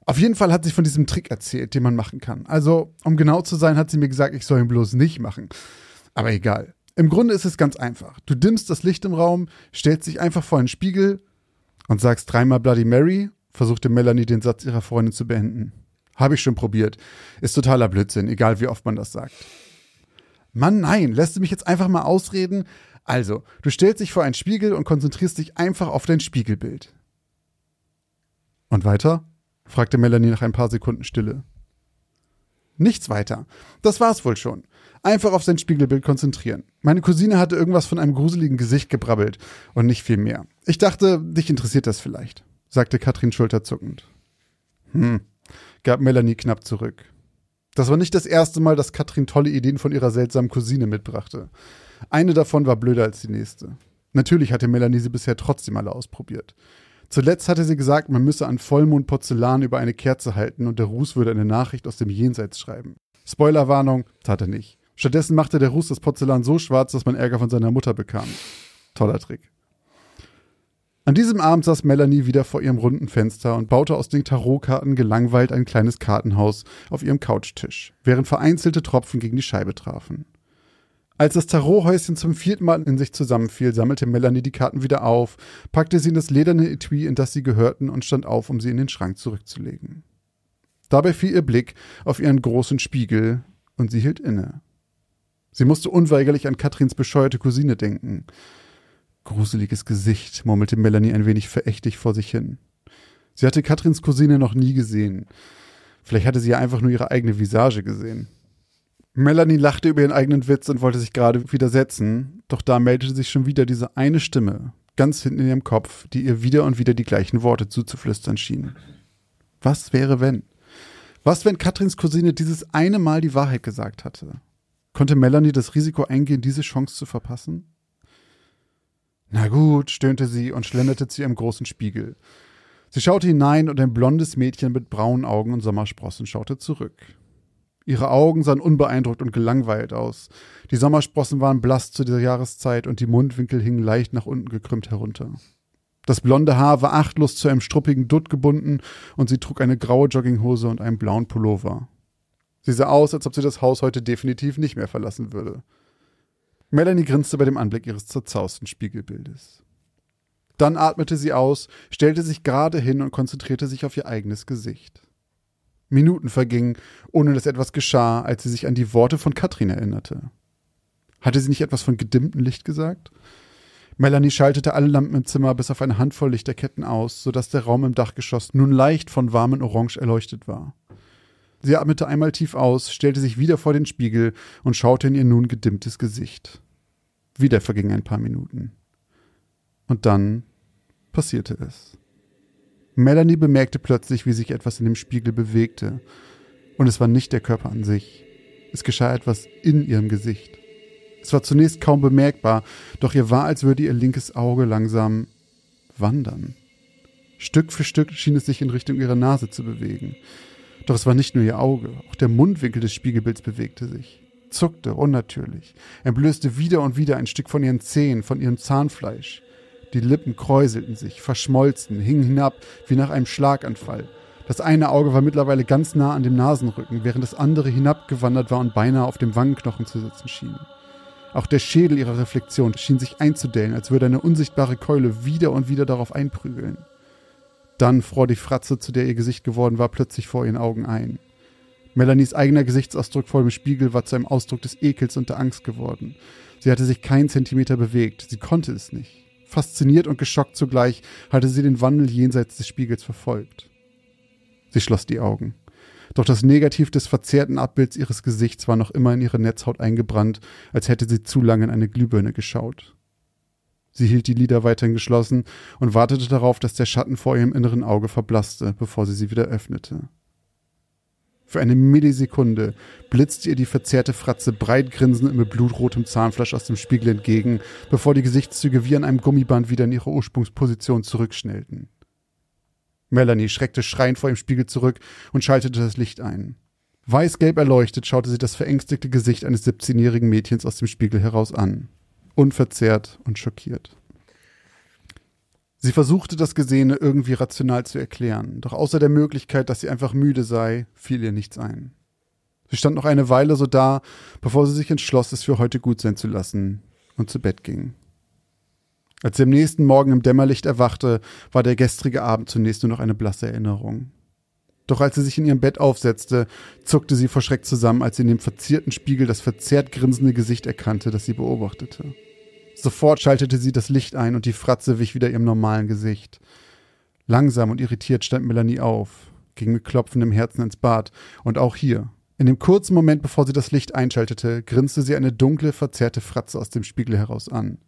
Auf jeden Fall hat sie von diesem Trick erzählt, den man machen kann. Also, um genau zu sein, hat sie mir gesagt, ich soll ihn bloß nicht machen. Aber egal. Im Grunde ist es ganz einfach. Du dimmst das Licht im Raum, stellst dich einfach vor einen Spiegel und sagst dreimal Bloody Mary, versuchte Melanie den Satz ihrer Freundin zu beenden. Habe ich schon probiert. Ist totaler Blödsinn, egal wie oft man das sagt. Mann, nein, lässt du mich jetzt einfach mal ausreden? Also, du stellst dich vor einen Spiegel und konzentrierst dich einfach auf dein Spiegelbild. Und weiter? fragte Melanie nach ein paar Sekunden Stille. Nichts weiter. Das war's wohl schon. Einfach auf sein Spiegelbild konzentrieren. Meine Cousine hatte irgendwas von einem gruseligen Gesicht gebrabbelt und nicht viel mehr. Ich dachte, dich interessiert das vielleicht, sagte Katrin schulterzuckend. Hm, gab Melanie knapp zurück. Das war nicht das erste Mal, dass Katrin tolle Ideen von ihrer seltsamen Cousine mitbrachte. Eine davon war blöder als die nächste. Natürlich hatte Melanie sie bisher trotzdem alle ausprobiert. Zuletzt hatte sie gesagt, man müsse an Vollmond Porzellan über eine Kerze halten und der Ruß würde eine Nachricht aus dem Jenseits schreiben. Spoilerwarnung, tat er nicht. Stattdessen machte der Ruß das Porzellan so schwarz, dass man Ärger von seiner Mutter bekam. Toller Trick. An diesem Abend saß Melanie wieder vor ihrem runden Fenster und baute aus den Tarotkarten gelangweilt ein kleines Kartenhaus auf ihrem Couchtisch, während vereinzelte Tropfen gegen die Scheibe trafen. Als das Tarothäuschen zum vierten Mal in sich zusammenfiel, sammelte Melanie die Karten wieder auf, packte sie in das lederne Etui, in das sie gehörten, und stand auf, um sie in den Schrank zurückzulegen. Dabei fiel ihr Blick auf ihren großen Spiegel, und sie hielt inne. Sie musste unweigerlich an Katrins bescheuerte Cousine denken. Gruseliges Gesicht, murmelte Melanie ein wenig verächtlich vor sich hin. Sie hatte Katrins Cousine noch nie gesehen. Vielleicht hatte sie ja einfach nur ihre eigene Visage gesehen. Melanie lachte über ihren eigenen Witz und wollte sich gerade widersetzen, doch da meldete sich schon wieder diese eine Stimme, ganz hinten in ihrem Kopf, die ihr wieder und wieder die gleichen Worte zuzuflüstern schien. Was wäre, wenn? Was, wenn Katrins Cousine dieses eine Mal die Wahrheit gesagt hatte? Konnte Melanie das Risiko eingehen, diese Chance zu verpassen? Na gut, stöhnte sie und schlenderte zu ihrem großen Spiegel. Sie schaute hinein und ein blondes Mädchen mit braunen Augen und Sommersprossen schaute zurück. Ihre Augen sahen unbeeindruckt und gelangweilt aus. Die Sommersprossen waren blass zu dieser Jahreszeit und die Mundwinkel hingen leicht nach unten gekrümmt herunter. Das blonde Haar war achtlos zu einem struppigen Dutt gebunden und sie trug eine graue Jogginghose und einen blauen Pullover. Sie sah aus, als ob sie das Haus heute definitiv nicht mehr verlassen würde. Melanie grinste bei dem Anblick ihres zerzausten Spiegelbildes. Dann atmete sie aus, stellte sich gerade hin und konzentrierte sich auf ihr eigenes Gesicht. Minuten vergingen, ohne dass etwas geschah, als sie sich an die Worte von Katrin erinnerte. Hatte sie nicht etwas von gedimmtem Licht gesagt? Melanie schaltete alle Lampen im Zimmer bis auf eine Handvoll Lichterketten aus, sodass der Raum im Dachgeschoss nun leicht von warmem Orange erleuchtet war. Sie atmete einmal tief aus, stellte sich wieder vor den Spiegel und schaute in ihr nun gedimmtes Gesicht. Wieder vergingen ein paar Minuten. Und dann passierte es. Melanie bemerkte plötzlich, wie sich etwas in dem Spiegel bewegte. Und es war nicht der Körper an sich. Es geschah etwas in ihrem Gesicht. Es war zunächst kaum bemerkbar, doch ihr war, als würde ihr linkes Auge langsam wandern. Stück für Stück schien es sich in Richtung ihrer Nase zu bewegen. Doch es war nicht nur ihr Auge, auch der Mundwinkel des Spiegelbilds bewegte sich, zuckte unnatürlich, entblößte wieder und wieder ein Stück von ihren Zähnen, von ihrem Zahnfleisch. Die Lippen kräuselten sich, verschmolzen, hingen hinab wie nach einem Schlaganfall, das eine Auge war mittlerweile ganz nah an dem Nasenrücken, während das andere hinabgewandert war und beinahe auf dem Wangenknochen zu sitzen schien. Auch der Schädel ihrer Reflexion schien sich einzudellen, als würde eine unsichtbare Keule wieder und wieder darauf einprügeln. Dann fror die Fratze, zu der ihr Gesicht geworden war, plötzlich vor ihren Augen ein. Melanies eigener Gesichtsausdruck vor dem Spiegel war zu einem Ausdruck des Ekels und der Angst geworden. Sie hatte sich keinen Zentimeter bewegt, sie konnte es nicht. Fasziniert und geschockt zugleich hatte sie den Wandel jenseits des Spiegels verfolgt. Sie schloss die Augen. Doch das Negativ des verzerrten Abbilds ihres Gesichts war noch immer in ihre Netzhaut eingebrannt, als hätte sie zu lange in eine Glühbirne geschaut. Sie hielt die Lider weiterhin geschlossen und wartete darauf, dass der Schatten vor ihrem inneren Auge verblasste, bevor sie sie wieder öffnete. Für eine Millisekunde blitzte ihr die verzerrte Fratze breit grinsend mit blutrotem Zahnfleisch aus dem Spiegel entgegen, bevor die Gesichtszüge wie an einem Gummiband wieder in ihre Ursprungsposition zurückschnellten. Melanie schreckte schreiend vor dem Spiegel zurück und schaltete das Licht ein. Weißgelb erleuchtet schaute sie das verängstigte Gesicht eines 17-jährigen Mädchens aus dem Spiegel heraus an. Unverzerrt und schockiert. Sie versuchte das Gesehene irgendwie rational zu erklären, doch außer der Möglichkeit, dass sie einfach müde sei, fiel ihr nichts ein. Sie stand noch eine Weile so da, bevor sie sich entschloss, es für heute gut sein zu lassen und zu Bett ging. Als sie am nächsten Morgen im Dämmerlicht erwachte, war der gestrige Abend zunächst nur noch eine blasse Erinnerung. Doch als sie sich in ihrem Bett aufsetzte, zuckte sie vor Schreck zusammen, als sie in dem verzierten Spiegel das verzerrt grinsende Gesicht erkannte, das sie beobachtete. Sofort schaltete sie das Licht ein und die Fratze wich wieder ihrem normalen Gesicht. Langsam und irritiert stand Melanie auf, ging mit klopfendem Herzen ins Bad und auch hier, in dem kurzen Moment, bevor sie das Licht einschaltete, grinste sie eine dunkle, verzerrte Fratze aus dem Spiegel heraus an.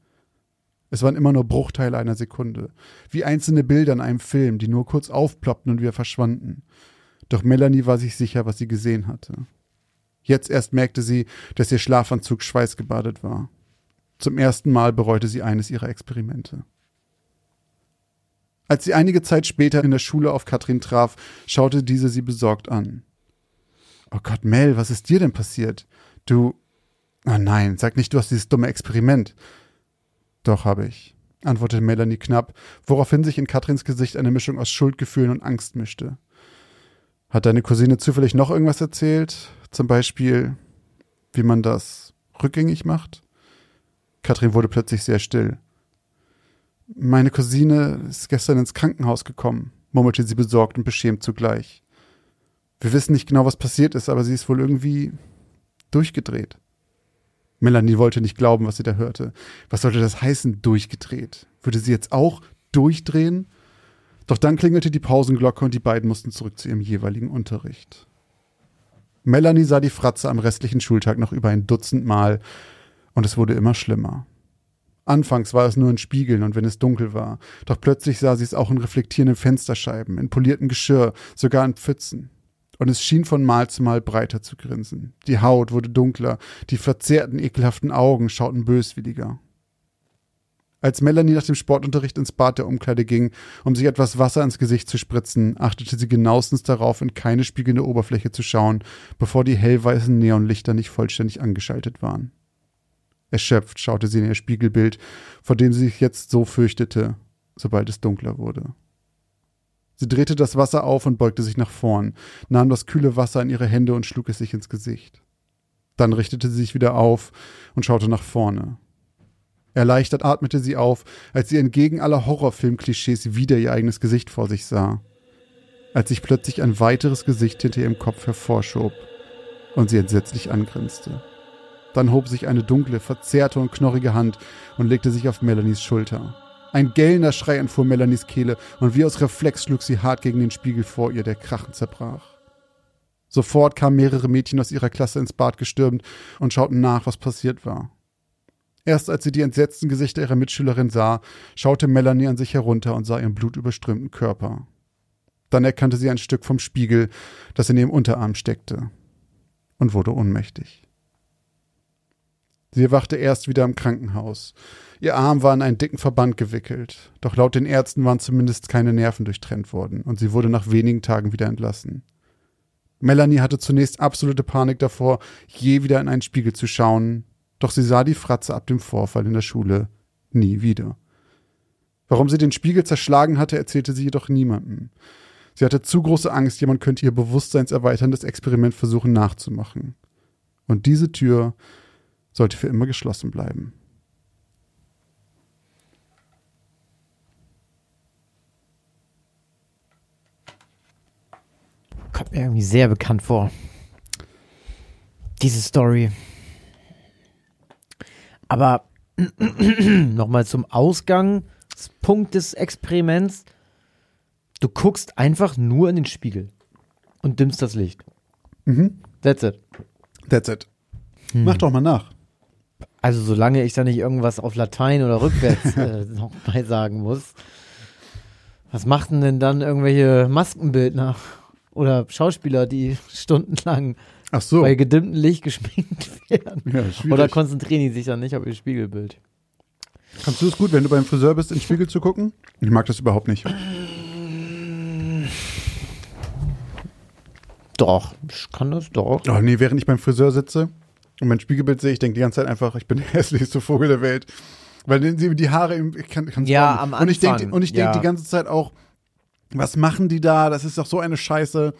Es waren immer nur Bruchteile einer Sekunde, wie einzelne Bilder in einem Film, die nur kurz aufploppten und wieder verschwanden. Doch Melanie war sich sicher, was sie gesehen hatte. Jetzt erst merkte sie, dass ihr Schlafanzug schweißgebadet war. Zum ersten Mal bereute sie eines ihrer Experimente. Als sie einige Zeit später in der Schule auf Katrin traf, schaute diese sie besorgt an. Oh Gott, Mel, was ist dir denn passiert? Du. Oh nein, sag nicht, du hast dieses dumme Experiment. Doch, habe ich, antwortete Melanie knapp, woraufhin sich in Katrins Gesicht eine Mischung aus Schuldgefühlen und Angst mischte. Hat deine Cousine zufällig noch irgendwas erzählt? Zum Beispiel, wie man das rückgängig macht? Katrin wurde plötzlich sehr still. Meine Cousine ist gestern ins Krankenhaus gekommen, murmelte sie besorgt und beschämt zugleich. Wir wissen nicht genau, was passiert ist, aber sie ist wohl irgendwie durchgedreht. Melanie wollte nicht glauben, was sie da hörte. Was sollte das heißen, durchgedreht? Würde sie jetzt auch durchdrehen? Doch dann klingelte die Pausenglocke und die beiden mussten zurück zu ihrem jeweiligen Unterricht. Melanie sah die Fratze am restlichen Schultag noch über ein Dutzend Mal und es wurde immer schlimmer. Anfangs war es nur in Spiegeln und wenn es dunkel war, doch plötzlich sah sie es auch in reflektierenden Fensterscheiben, in poliertem Geschirr, sogar in Pfützen und es schien von Mal zu Mal breiter zu grinsen. Die Haut wurde dunkler, die verzerrten, ekelhaften Augen schauten böswilliger. Als Melanie nach dem Sportunterricht ins Bad der Umkleide ging, um sich etwas Wasser ins Gesicht zu spritzen, achtete sie genauestens darauf, in keine spiegelnde Oberfläche zu schauen, bevor die hellweißen Neonlichter nicht vollständig angeschaltet waren. Erschöpft schaute sie in ihr Spiegelbild, vor dem sie sich jetzt so fürchtete, sobald es dunkler wurde. Sie drehte das Wasser auf und beugte sich nach vorn, nahm das kühle Wasser in ihre Hände und schlug es sich ins Gesicht. Dann richtete sie sich wieder auf und schaute nach vorne. Erleichtert atmete sie auf, als sie entgegen aller Horrorfilmklischees wieder ihr eigenes Gesicht vor sich sah. Als sich plötzlich ein weiteres Gesicht hinter ihrem Kopf hervorschob und sie entsetzlich angrinste. Dann hob sich eine dunkle, verzerrte und knorrige Hand und legte sich auf Melanies Schulter. Ein gellender Schrei entfuhr Melanies Kehle und wie aus Reflex schlug sie hart gegen den Spiegel vor ihr, der krachend zerbrach. Sofort kamen mehrere Mädchen aus ihrer Klasse ins Bad gestürmt und schauten nach, was passiert war. Erst als sie die entsetzten Gesichter ihrer Mitschülerin sah, schaute Melanie an sich herunter und sah ihren blutüberströmten Körper. Dann erkannte sie ein Stück vom Spiegel, das in ihrem Unterarm steckte, und wurde ohnmächtig. Sie erwachte erst wieder im Krankenhaus. Ihr Arm war in einen dicken Verband gewickelt, doch laut den Ärzten waren zumindest keine Nerven durchtrennt worden, und sie wurde nach wenigen Tagen wieder entlassen. Melanie hatte zunächst absolute Panik davor, je wieder in einen Spiegel zu schauen, doch sie sah die Fratze ab dem Vorfall in der Schule nie wieder. Warum sie den Spiegel zerschlagen hatte, erzählte sie jedoch niemandem. Sie hatte zu große Angst, jemand könnte ihr bewusstseinserweiterndes Experiment versuchen nachzumachen. Und diese Tür sollte für immer geschlossen bleiben. Kommt mir irgendwie sehr bekannt vor. Diese Story. Aber nochmal zum Ausgangspunkt des Experiments. Du guckst einfach nur in den Spiegel und dimmst das Licht. Mhm. That's it. That's it. Mach doch mal nach. Also solange ich da nicht irgendwas auf Latein oder rückwärts äh, nochmal sagen muss. Was machten denn dann irgendwelche Maskenbildner oder Schauspieler, die stundenlang so. bei gedimmtem Licht geschminkt werden? Ja. Oder konzentrieren die sich dann nicht auf ihr Spiegelbild? Kannst du es gut, wenn du beim Friseur bist, in den Spiegel zu gucken? Ich mag das überhaupt nicht. Doch, ich kann das doch. Oh nee, während ich beim Friseur sitze und mein Spiegelbild sehe, ich denke die ganze Zeit einfach, ich bin der hässlichste Vogel der Welt. Weil sie die Haare, im- ich kann, kann's Ja, am Und ich denke Anfang, und ich denke ja. die ganze Zeit auch, was machen die da? Das ist doch so eine Scheiße.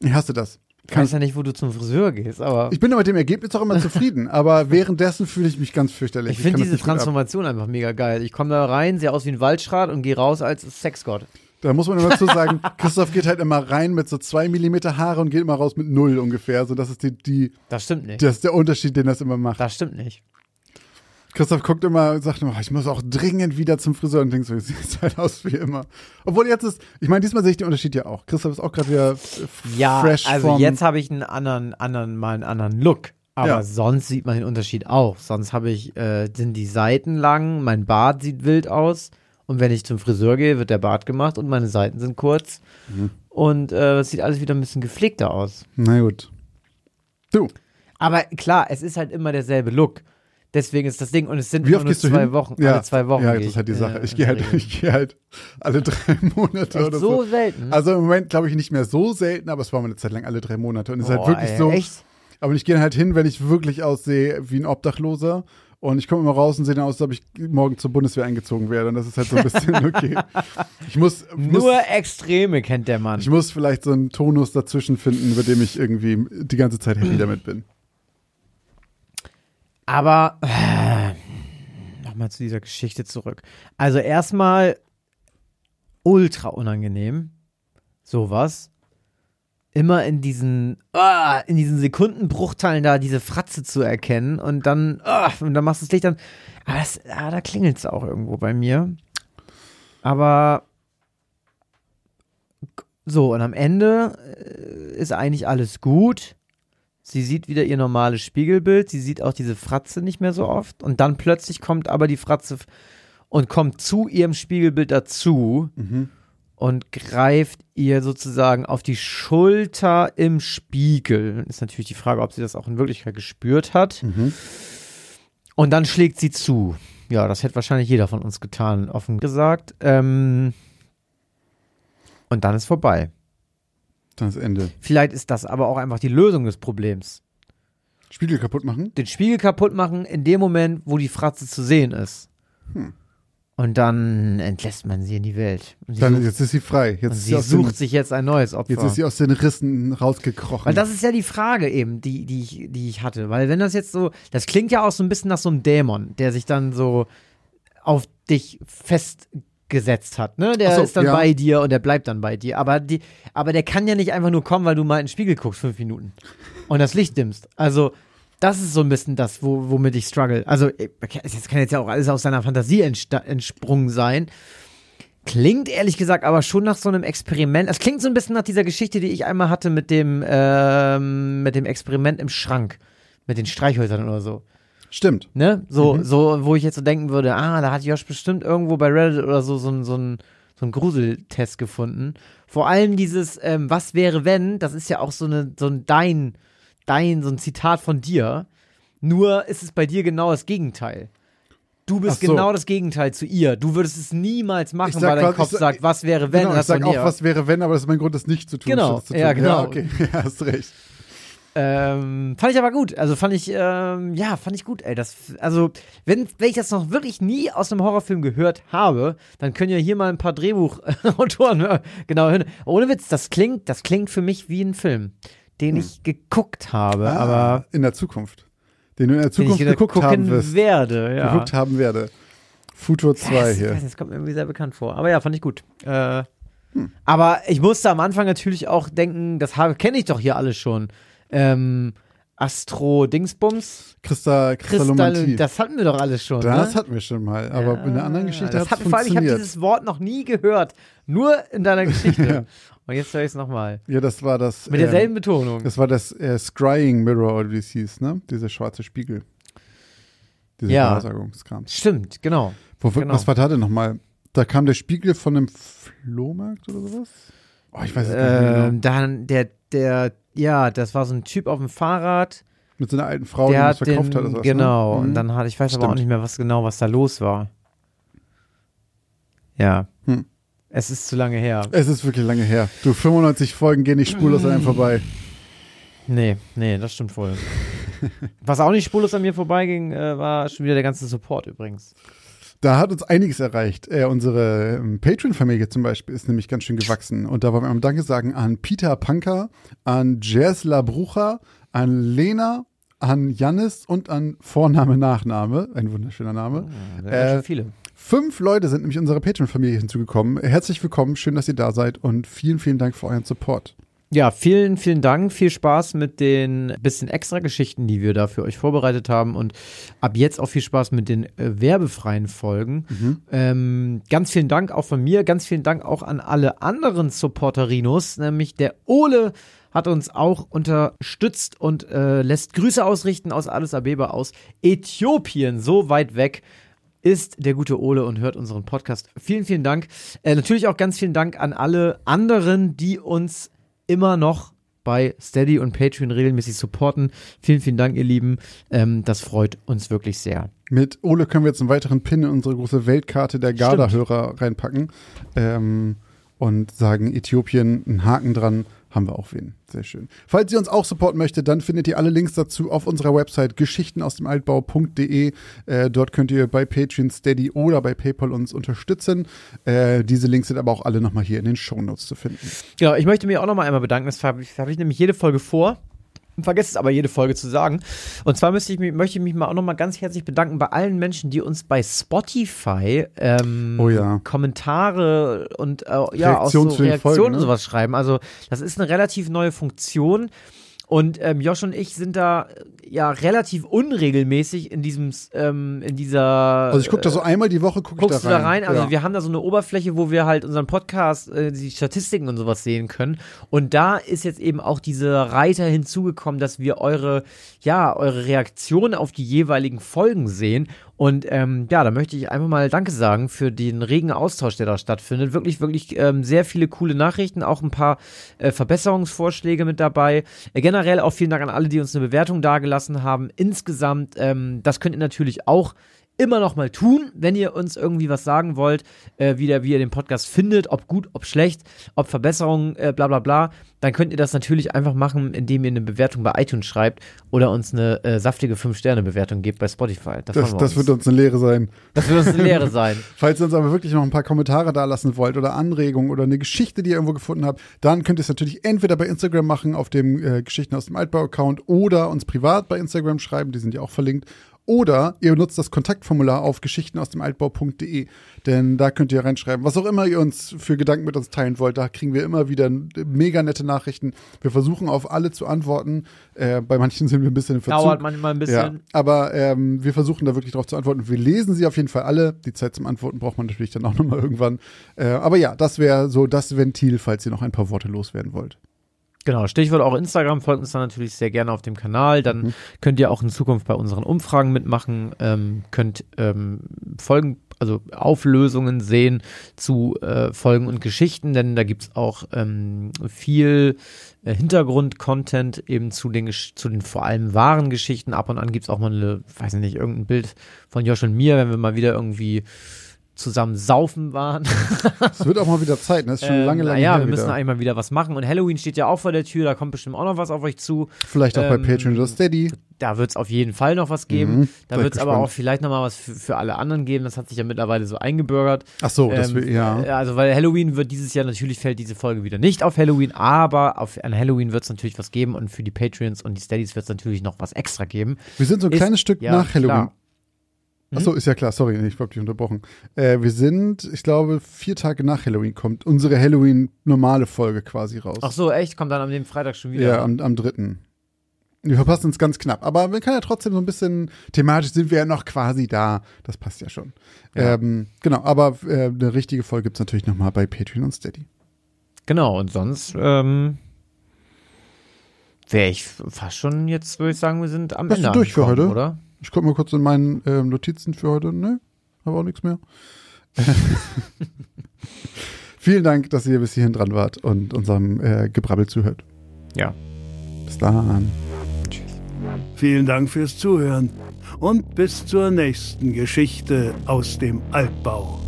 Ich hasse das. Ich weiß ja nicht, wo du zum Friseur gehst, aber Ich bin aber mit dem Ergebnis auch immer zufrieden, aber währenddessen fühle ich mich ganz fürchterlich. ich finde diese. Transformation einfach mega geil. Ich komme da rein, sehe aus wie ein Waldschrat und gehe raus als Sexgott. Da muss man immer zu sagen, Christoph geht halt immer rein mit so zwei Millimeter Haare und geht immer raus mit null ungefähr. So, das ist die, die, Das stimmt nicht. das ist der Unterschied, den das immer macht. Das stimmt nicht. Christoph guckt immer und sagt immer, oh, ich muss auch dringend wieder zum Friseur und denkt so, sieht halt aus wie immer. Obwohl jetzt ist, ich meine, diesmal sehe ich den Unterschied ja auch. Christoph ist auch gerade wieder f- Ja, fresh also vom, jetzt habe ich einen anderen, anderen, mal einen anderen Look. Aber Ja. sonst sieht man den Unterschied auch. Sonst habe ich, äh, sind die Seiten lang, mein Bart sieht wild aus. Und wenn ich zum Friseur gehe, wird der Bart gemacht und meine Seiten sind kurz. Mhm. Und äh, es sieht alles wieder ein bisschen gepflegter aus. Na gut. Du, Aber klar, es ist halt immer derselbe Look. Deswegen ist das Ding. Und es sind wie nur oft nur gehst zwei hin? Wochen. Ja, Alle zwei Wochen. Ja, das ist halt die Sache. äh, Ich gehe halt, ich gehe halt alle drei Monate Echt oder so so. selten. Also im Moment glaube ich nicht mehr so selten, aber es war mal eine Zeit lang alle drei Monate. Und es ist halt wirklich ey, so. Echt? Aber ich gehe halt hin, wenn ich wirklich aussehe wie ein Obdachloser. Und ich komme immer raus und sehe dann aus, als ob ich morgen zur Bundeswehr eingezogen werde. Und das ist halt so ein bisschen okay. Ich muss, muss, Nur Extreme kennt der Mann. ich muss vielleicht so einen Tonus dazwischen finden, über dem ich irgendwie die ganze Zeit happy damit bin. Aber äh, nochmal zu dieser Geschichte zurück. Also erstmal ultra unangenehm. Sowas. Immer in diesen, ah, in diesen Sekundenbruchteilen da diese Fratze zu erkennen und dann, ah, und dann machst du das Licht an. Aber das, ah, da klingelt es auch irgendwo bei mir. Aber so, und am Ende äh, ist eigentlich alles gut. Sie sieht wieder ihr normales Spiegelbild. Sie sieht auch diese Fratze nicht mehr so oft. Und dann plötzlich kommt aber die Fratze und kommt zu ihrem Spiegelbild dazu und greift ihr sozusagen auf die Schulter im Spiegel. Ist natürlich die Frage, ob sie das auch in Wirklichkeit gespürt hat. Und dann schlägt sie zu. Ja, das hätte wahrscheinlich jeder von uns getan, offen gesagt. Ähm, und dann ist vorbei. Dann ist Ende. Vielleicht ist das aber auch einfach die Lösung des Problems. Spiegel kaputt machen? Den Spiegel kaputt machen in dem Moment, wo die Fratze zu sehen ist. Und dann entlässt man sie in die Welt. Dann, sucht, jetzt ist sie frei. Jetzt, und sie, sie sucht den, sich jetzt ein neues Opfer. jetzt ist sie aus den Rissen rausgekrochen. Weil das ist ja die Frage eben, die, die, ich, die ich hatte. Weil wenn das jetzt so, das klingt ja auch so ein bisschen nach so einem Dämon, der sich dann so auf dich festgesetzt hat, ne? Der so, ist dann ja. bei dir und der bleibt dann bei dir. Aber, die, aber der kann ja nicht einfach nur kommen, weil du mal in den Spiegel guckst, fünf Minuten. Und das Licht dimmst. Also, das ist so ein bisschen das, wo, womit ich struggle. Also, es kann jetzt ja auch alles aus seiner Fantasie entsprungen sein. Klingt ehrlich gesagt aber schon nach so einem Experiment. Es klingt so ein bisschen nach dieser Geschichte, die ich einmal hatte mit dem, ähm, mit dem Experiment im Schrank. Mit den Streichhölzern oder so. Stimmt. Ne? So, mhm. so, wo ich jetzt so denken würde, ah, da hat Josh bestimmt irgendwo bei Reddit oder so, so, so, ein, so ein Gruseltest gefunden. Vor allem dieses, ähm, was wäre wenn, das ist ja auch so, eine, so ein dein, dein, so ein Zitat von dir. Nur ist es bei dir genau das Gegenteil. Du bist so. genau das Gegenteil zu ihr. Du würdest es niemals machen, weil dein Kopf sagt, was wäre wenn. Genau, ich sag auch, was wäre wenn, aber das ist mein Grund, das nicht zu tun. Genau, zu tun. ja, genau. Ja, okay, ja, hast recht. Ähm, fand ich aber gut. Also fand ich, ähm, ja, fand ich gut, ey. Das, also, wenn, wenn ich das noch wirklich nie aus einem Horrorfilm gehört habe, dann können ja hier mal ein paar Drehbuchautoren äh, genau hören. Ohne Witz, das klingt, das klingt für mich wie ein Film, den hm. ich geguckt habe, ah, aber. In der Zukunft den du in der Zukunft geguckt haben wirst. werde, ja. Geguckt haben werde. Futur 2 ja, hier. Das kommt mir irgendwie sehr bekannt vor. Aber ja, fand ich gut. Äh, hm. Aber ich musste am Anfang natürlich auch denken, das kenne ich doch hier alles schon. Ähm, Astro Dingsbums. Christa, Kristall, das hatten wir doch alles schon. Das ne? hatten wir schon mal. Aber ja, in einer anderen Geschichte hat es funktioniert. Vor allem, ich habe dieses Wort noch nie gehört. Nur in deiner Geschichte. ja. Und jetzt höre ich es nochmal. Ja, das war das. Mit derselben ähm, Betonung. Das war das äh, Scrying Mirror, oder wie es hieß, ne? Dieser schwarze Spiegel. Diese ja. Stimmt, genau. Wo, genau. Was war da denn nochmal? Da kam der Spiegel von einem Flohmarkt oder sowas? Oh, ich weiß es äh, nicht. Genau. Dann der, der, ja, das war so ein Typ auf dem Fahrrad. Mit so einer alten Frau, die das verkauft den, hat. Was, genau, ne? und mhm. dann hatte ich weiß Stimmt. aber auch nicht mehr, was genau, was da los war. Ja. Hm. Es ist zu lange her. Es ist wirklich lange her. Du, 95 Folgen gehen nicht spurlos an einem vorbei. Nee, nee, das stimmt voll. Was auch nicht spurlos an mir vorbeiging, äh, war schon wieder der ganze Support übrigens. Da hat uns einiges erreicht. Äh, unsere ähm, Patreon-Familie zum Beispiel ist nämlich ganz schön gewachsen. Und da wollen wir einmal Danke sagen an Peter Panker, an Jazz Labrucha, an Lena, an Jannis und an Vorname, Nachname. Ein wunderschöner Name. Oh, äh, viele. Fünf Leute sind nämlich unserer Patreon-Familie hinzugekommen. Herzlich willkommen, schön, dass ihr da seid und vielen, vielen Dank für euren Support. Ja, vielen, vielen Dank. Viel Spaß mit den bisschen extra Geschichten, die wir da für euch vorbereitet haben. Und ab jetzt auch viel Spaß mit den äh, werbefreien Folgen. Mhm. Ähm, ganz vielen Dank auch von mir. Ganz vielen Dank auch an alle anderen Supporterinos. Nämlich der Ole hat uns auch unterstützt und äh, lässt Grüße ausrichten aus Addis Abeba aus Äthiopien, so weit weg ist der gute Ole und hört unseren Podcast. Vielen, vielen Dank. Äh, natürlich auch ganz vielen Dank an alle anderen, die uns immer noch bei Steady und Patreon regelmäßig supporten. Vielen, vielen Dank, ihr Lieben. Ähm, das freut uns wirklich sehr. Mit Ole können wir jetzt einen weiteren Pin in unsere große Weltkarte der Garda-Hörer reinpacken ähm, und sagen Äthiopien einen Haken dran haben wir auch wen. Sehr schön. Falls ihr uns auch supporten möchtet, dann findet ihr alle Links dazu auf unserer Website geschichtenausdemaltbau.de. Äh, dort könnt ihr bei Patreon, Steady oder bei PayPal uns unterstützen. Äh, diese Links sind aber auch alle nochmal hier in den Shownotes zu finden. Ja, ich möchte mich auch nochmal einmal bedanken. Das habe ich, hab ich nämlich jede Folge vor vergesst es aber jede Folge zu sagen. Und zwar möchte ich mich, möchte ich mich mal auch nochmal ganz herzlich bedanken bei allen Menschen, die uns bei Spotify ähm, oh ja. Kommentare und äh, ja, auch so Reaktionen Folgen, ne? und sowas schreiben. Also das ist eine relativ neue Funktion. Und ähm, Josh und ich sind da ja relativ unregelmäßig in diesem, ähm, in dieser. Also ich gucke da so einmal die Woche, gucke ich da rein. du da rein? Also ja. wir haben da so eine Oberfläche, wo wir halt unseren Podcast, äh, die Statistiken und sowas sehen können. Und da ist jetzt eben auch diese Reiter hinzugekommen, dass wir eure, ja, eure Reaktion auf die jeweiligen Folgen sehen. Und ähm, ja, da möchte ich einfach mal Danke sagen für den regen Austausch, der da stattfindet. Wirklich, wirklich ähm, sehr viele coole Nachrichten, auch ein paar äh, Verbesserungsvorschläge mit dabei. Äh, generell auch vielen Dank an alle, die uns eine Bewertung dagelassen haben. Insgesamt, ähm, das könnt ihr natürlich auch immer noch mal tun, wenn ihr uns irgendwie was sagen wollt, äh, wie, der, wie ihr den Podcast findet, ob gut, ob schlecht, ob Verbesserungen, äh, bla bla bla, dann könnt ihr das natürlich einfach machen, indem ihr eine Bewertung bei iTunes schreibt oder uns eine äh, saftige 5-Sterne-Bewertung gebt bei Spotify. Das, das, das wird uns eine Lehre sein. Das wird uns eine Lehre sein. Falls ihr uns aber wirklich noch ein paar Kommentare da lassen wollt oder Anregungen oder eine Geschichte, die ihr irgendwo gefunden habt, dann könnt ihr es natürlich entweder bei Instagram machen, auf dem äh, Geschichten aus dem Altbau-Account oder uns privat bei Instagram schreiben, die sind ja auch verlinkt Oder ihr nutzt das Kontaktformular auf geschichten aus dem Altbau.de, denn da könnt ihr reinschreiben, was auch immer ihr uns für Gedanken mit uns teilen wollt. Da kriegen wir immer wieder mega nette Nachrichten. Wir versuchen auf alle zu antworten. Äh, bei manchen sind wir ein bisschen in Verzug. Dauert manchmal ein bisschen. Ja, aber ähm, wir versuchen da wirklich drauf zu antworten. Wir lesen sie auf jeden Fall alle. Die Zeit zum Antworten braucht man natürlich dann auch nochmal irgendwann. Äh, aber ja, das wäre so das Ventil, falls ihr noch ein paar Worte loswerden wollt. Genau, Stichwort auch Instagram, folgt uns dann natürlich sehr gerne auf dem Kanal. Dann Mhm. könnt ihr auch in Zukunft bei unseren Umfragen mitmachen, ähm, könnt ähm, Folgen, also Auflösungen sehen zu äh, Folgen und Geschichten, denn da gibt's auch ähm, viel äh, Hintergrund-Content eben zu den, zu den vor allem wahren Geschichten. Ab und an gibt's auch mal eine, weiß ich nicht, irgendein Bild von Josh und mir, wenn wir mal wieder irgendwie zusammen saufen waren. Es wird auch mal wieder Zeit, ne? Ist schon Ähm, lange, lange Ja, wir müssen wieder. eigentlich mal wieder was machen. Und Halloween steht ja auch vor der Tür, da kommt bestimmt auch noch was auf euch zu. Vielleicht auch bei ähm, Patreon oder Steady. Da wird es auf jeden Fall noch was geben. Mhm, da wird es aber auch vielleicht noch mal was für, für alle anderen geben. Das hat sich ja mittlerweile so eingebürgert. Ach so, das Ähm, will, ja. äh, Also, weil Halloween wird dieses Jahr, natürlich fällt diese Folge wieder nicht auf Halloween, aber auf, an Halloween wird es natürlich was geben und für die Patreons und die Steadies wird es natürlich noch was extra geben. Wir sind so ein ist- kleines Stück ja, nach Halloween. klar. Mhm. Ach so, ist ja klar, sorry, ich habe dich unterbrochen. Äh, wir sind, ich glaube, vier Tage nach Halloween kommt unsere Halloween-normale Folge quasi raus. Ach so, echt? Kommt dann am dem Freitag schon wieder. Ja, am, am dritten. Wir verpassen uns ganz knapp. Aber man kann ja trotzdem so ein bisschen, thematisch sind wir ja noch quasi da. Das passt ja schon. Ja. Ähm, genau, aber äh, eine richtige Folge gibt's natürlich noch mal bei Patreon und Steady. Genau, und sonst ähm, wäre ich fast schon jetzt, würde ich sagen, wir sind am Bist Ende du durch für heute? oder? Ich gucke mal kurz in meinen ähm, Notizen für heute. Ne, habe auch nichts mehr. Vielen Dank, dass ihr bis hierhin dran wart und unserem äh, Gebrabbel zuhört. Ja. Bis dann. Vielen Dank fürs Zuhören und bis zur nächsten Geschichte aus dem Altbau.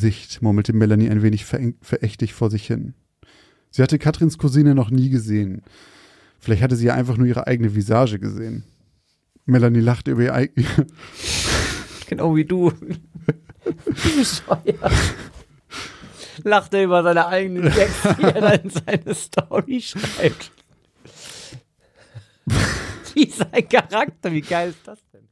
Gesicht, murmelte Melanie ein wenig verächtlich vor sich hin. Sie hatte Katrins Cousine noch nie gesehen. Vielleicht hatte sie ja einfach nur ihre eigene Visage gesehen. Melanie lachte über ihr eig Genau wie du. Wie bescheuert. Lacht er über seine eigenen Gags, die er dann in seine Story schreibt. Wie sein Charakter, wie geil ist das denn?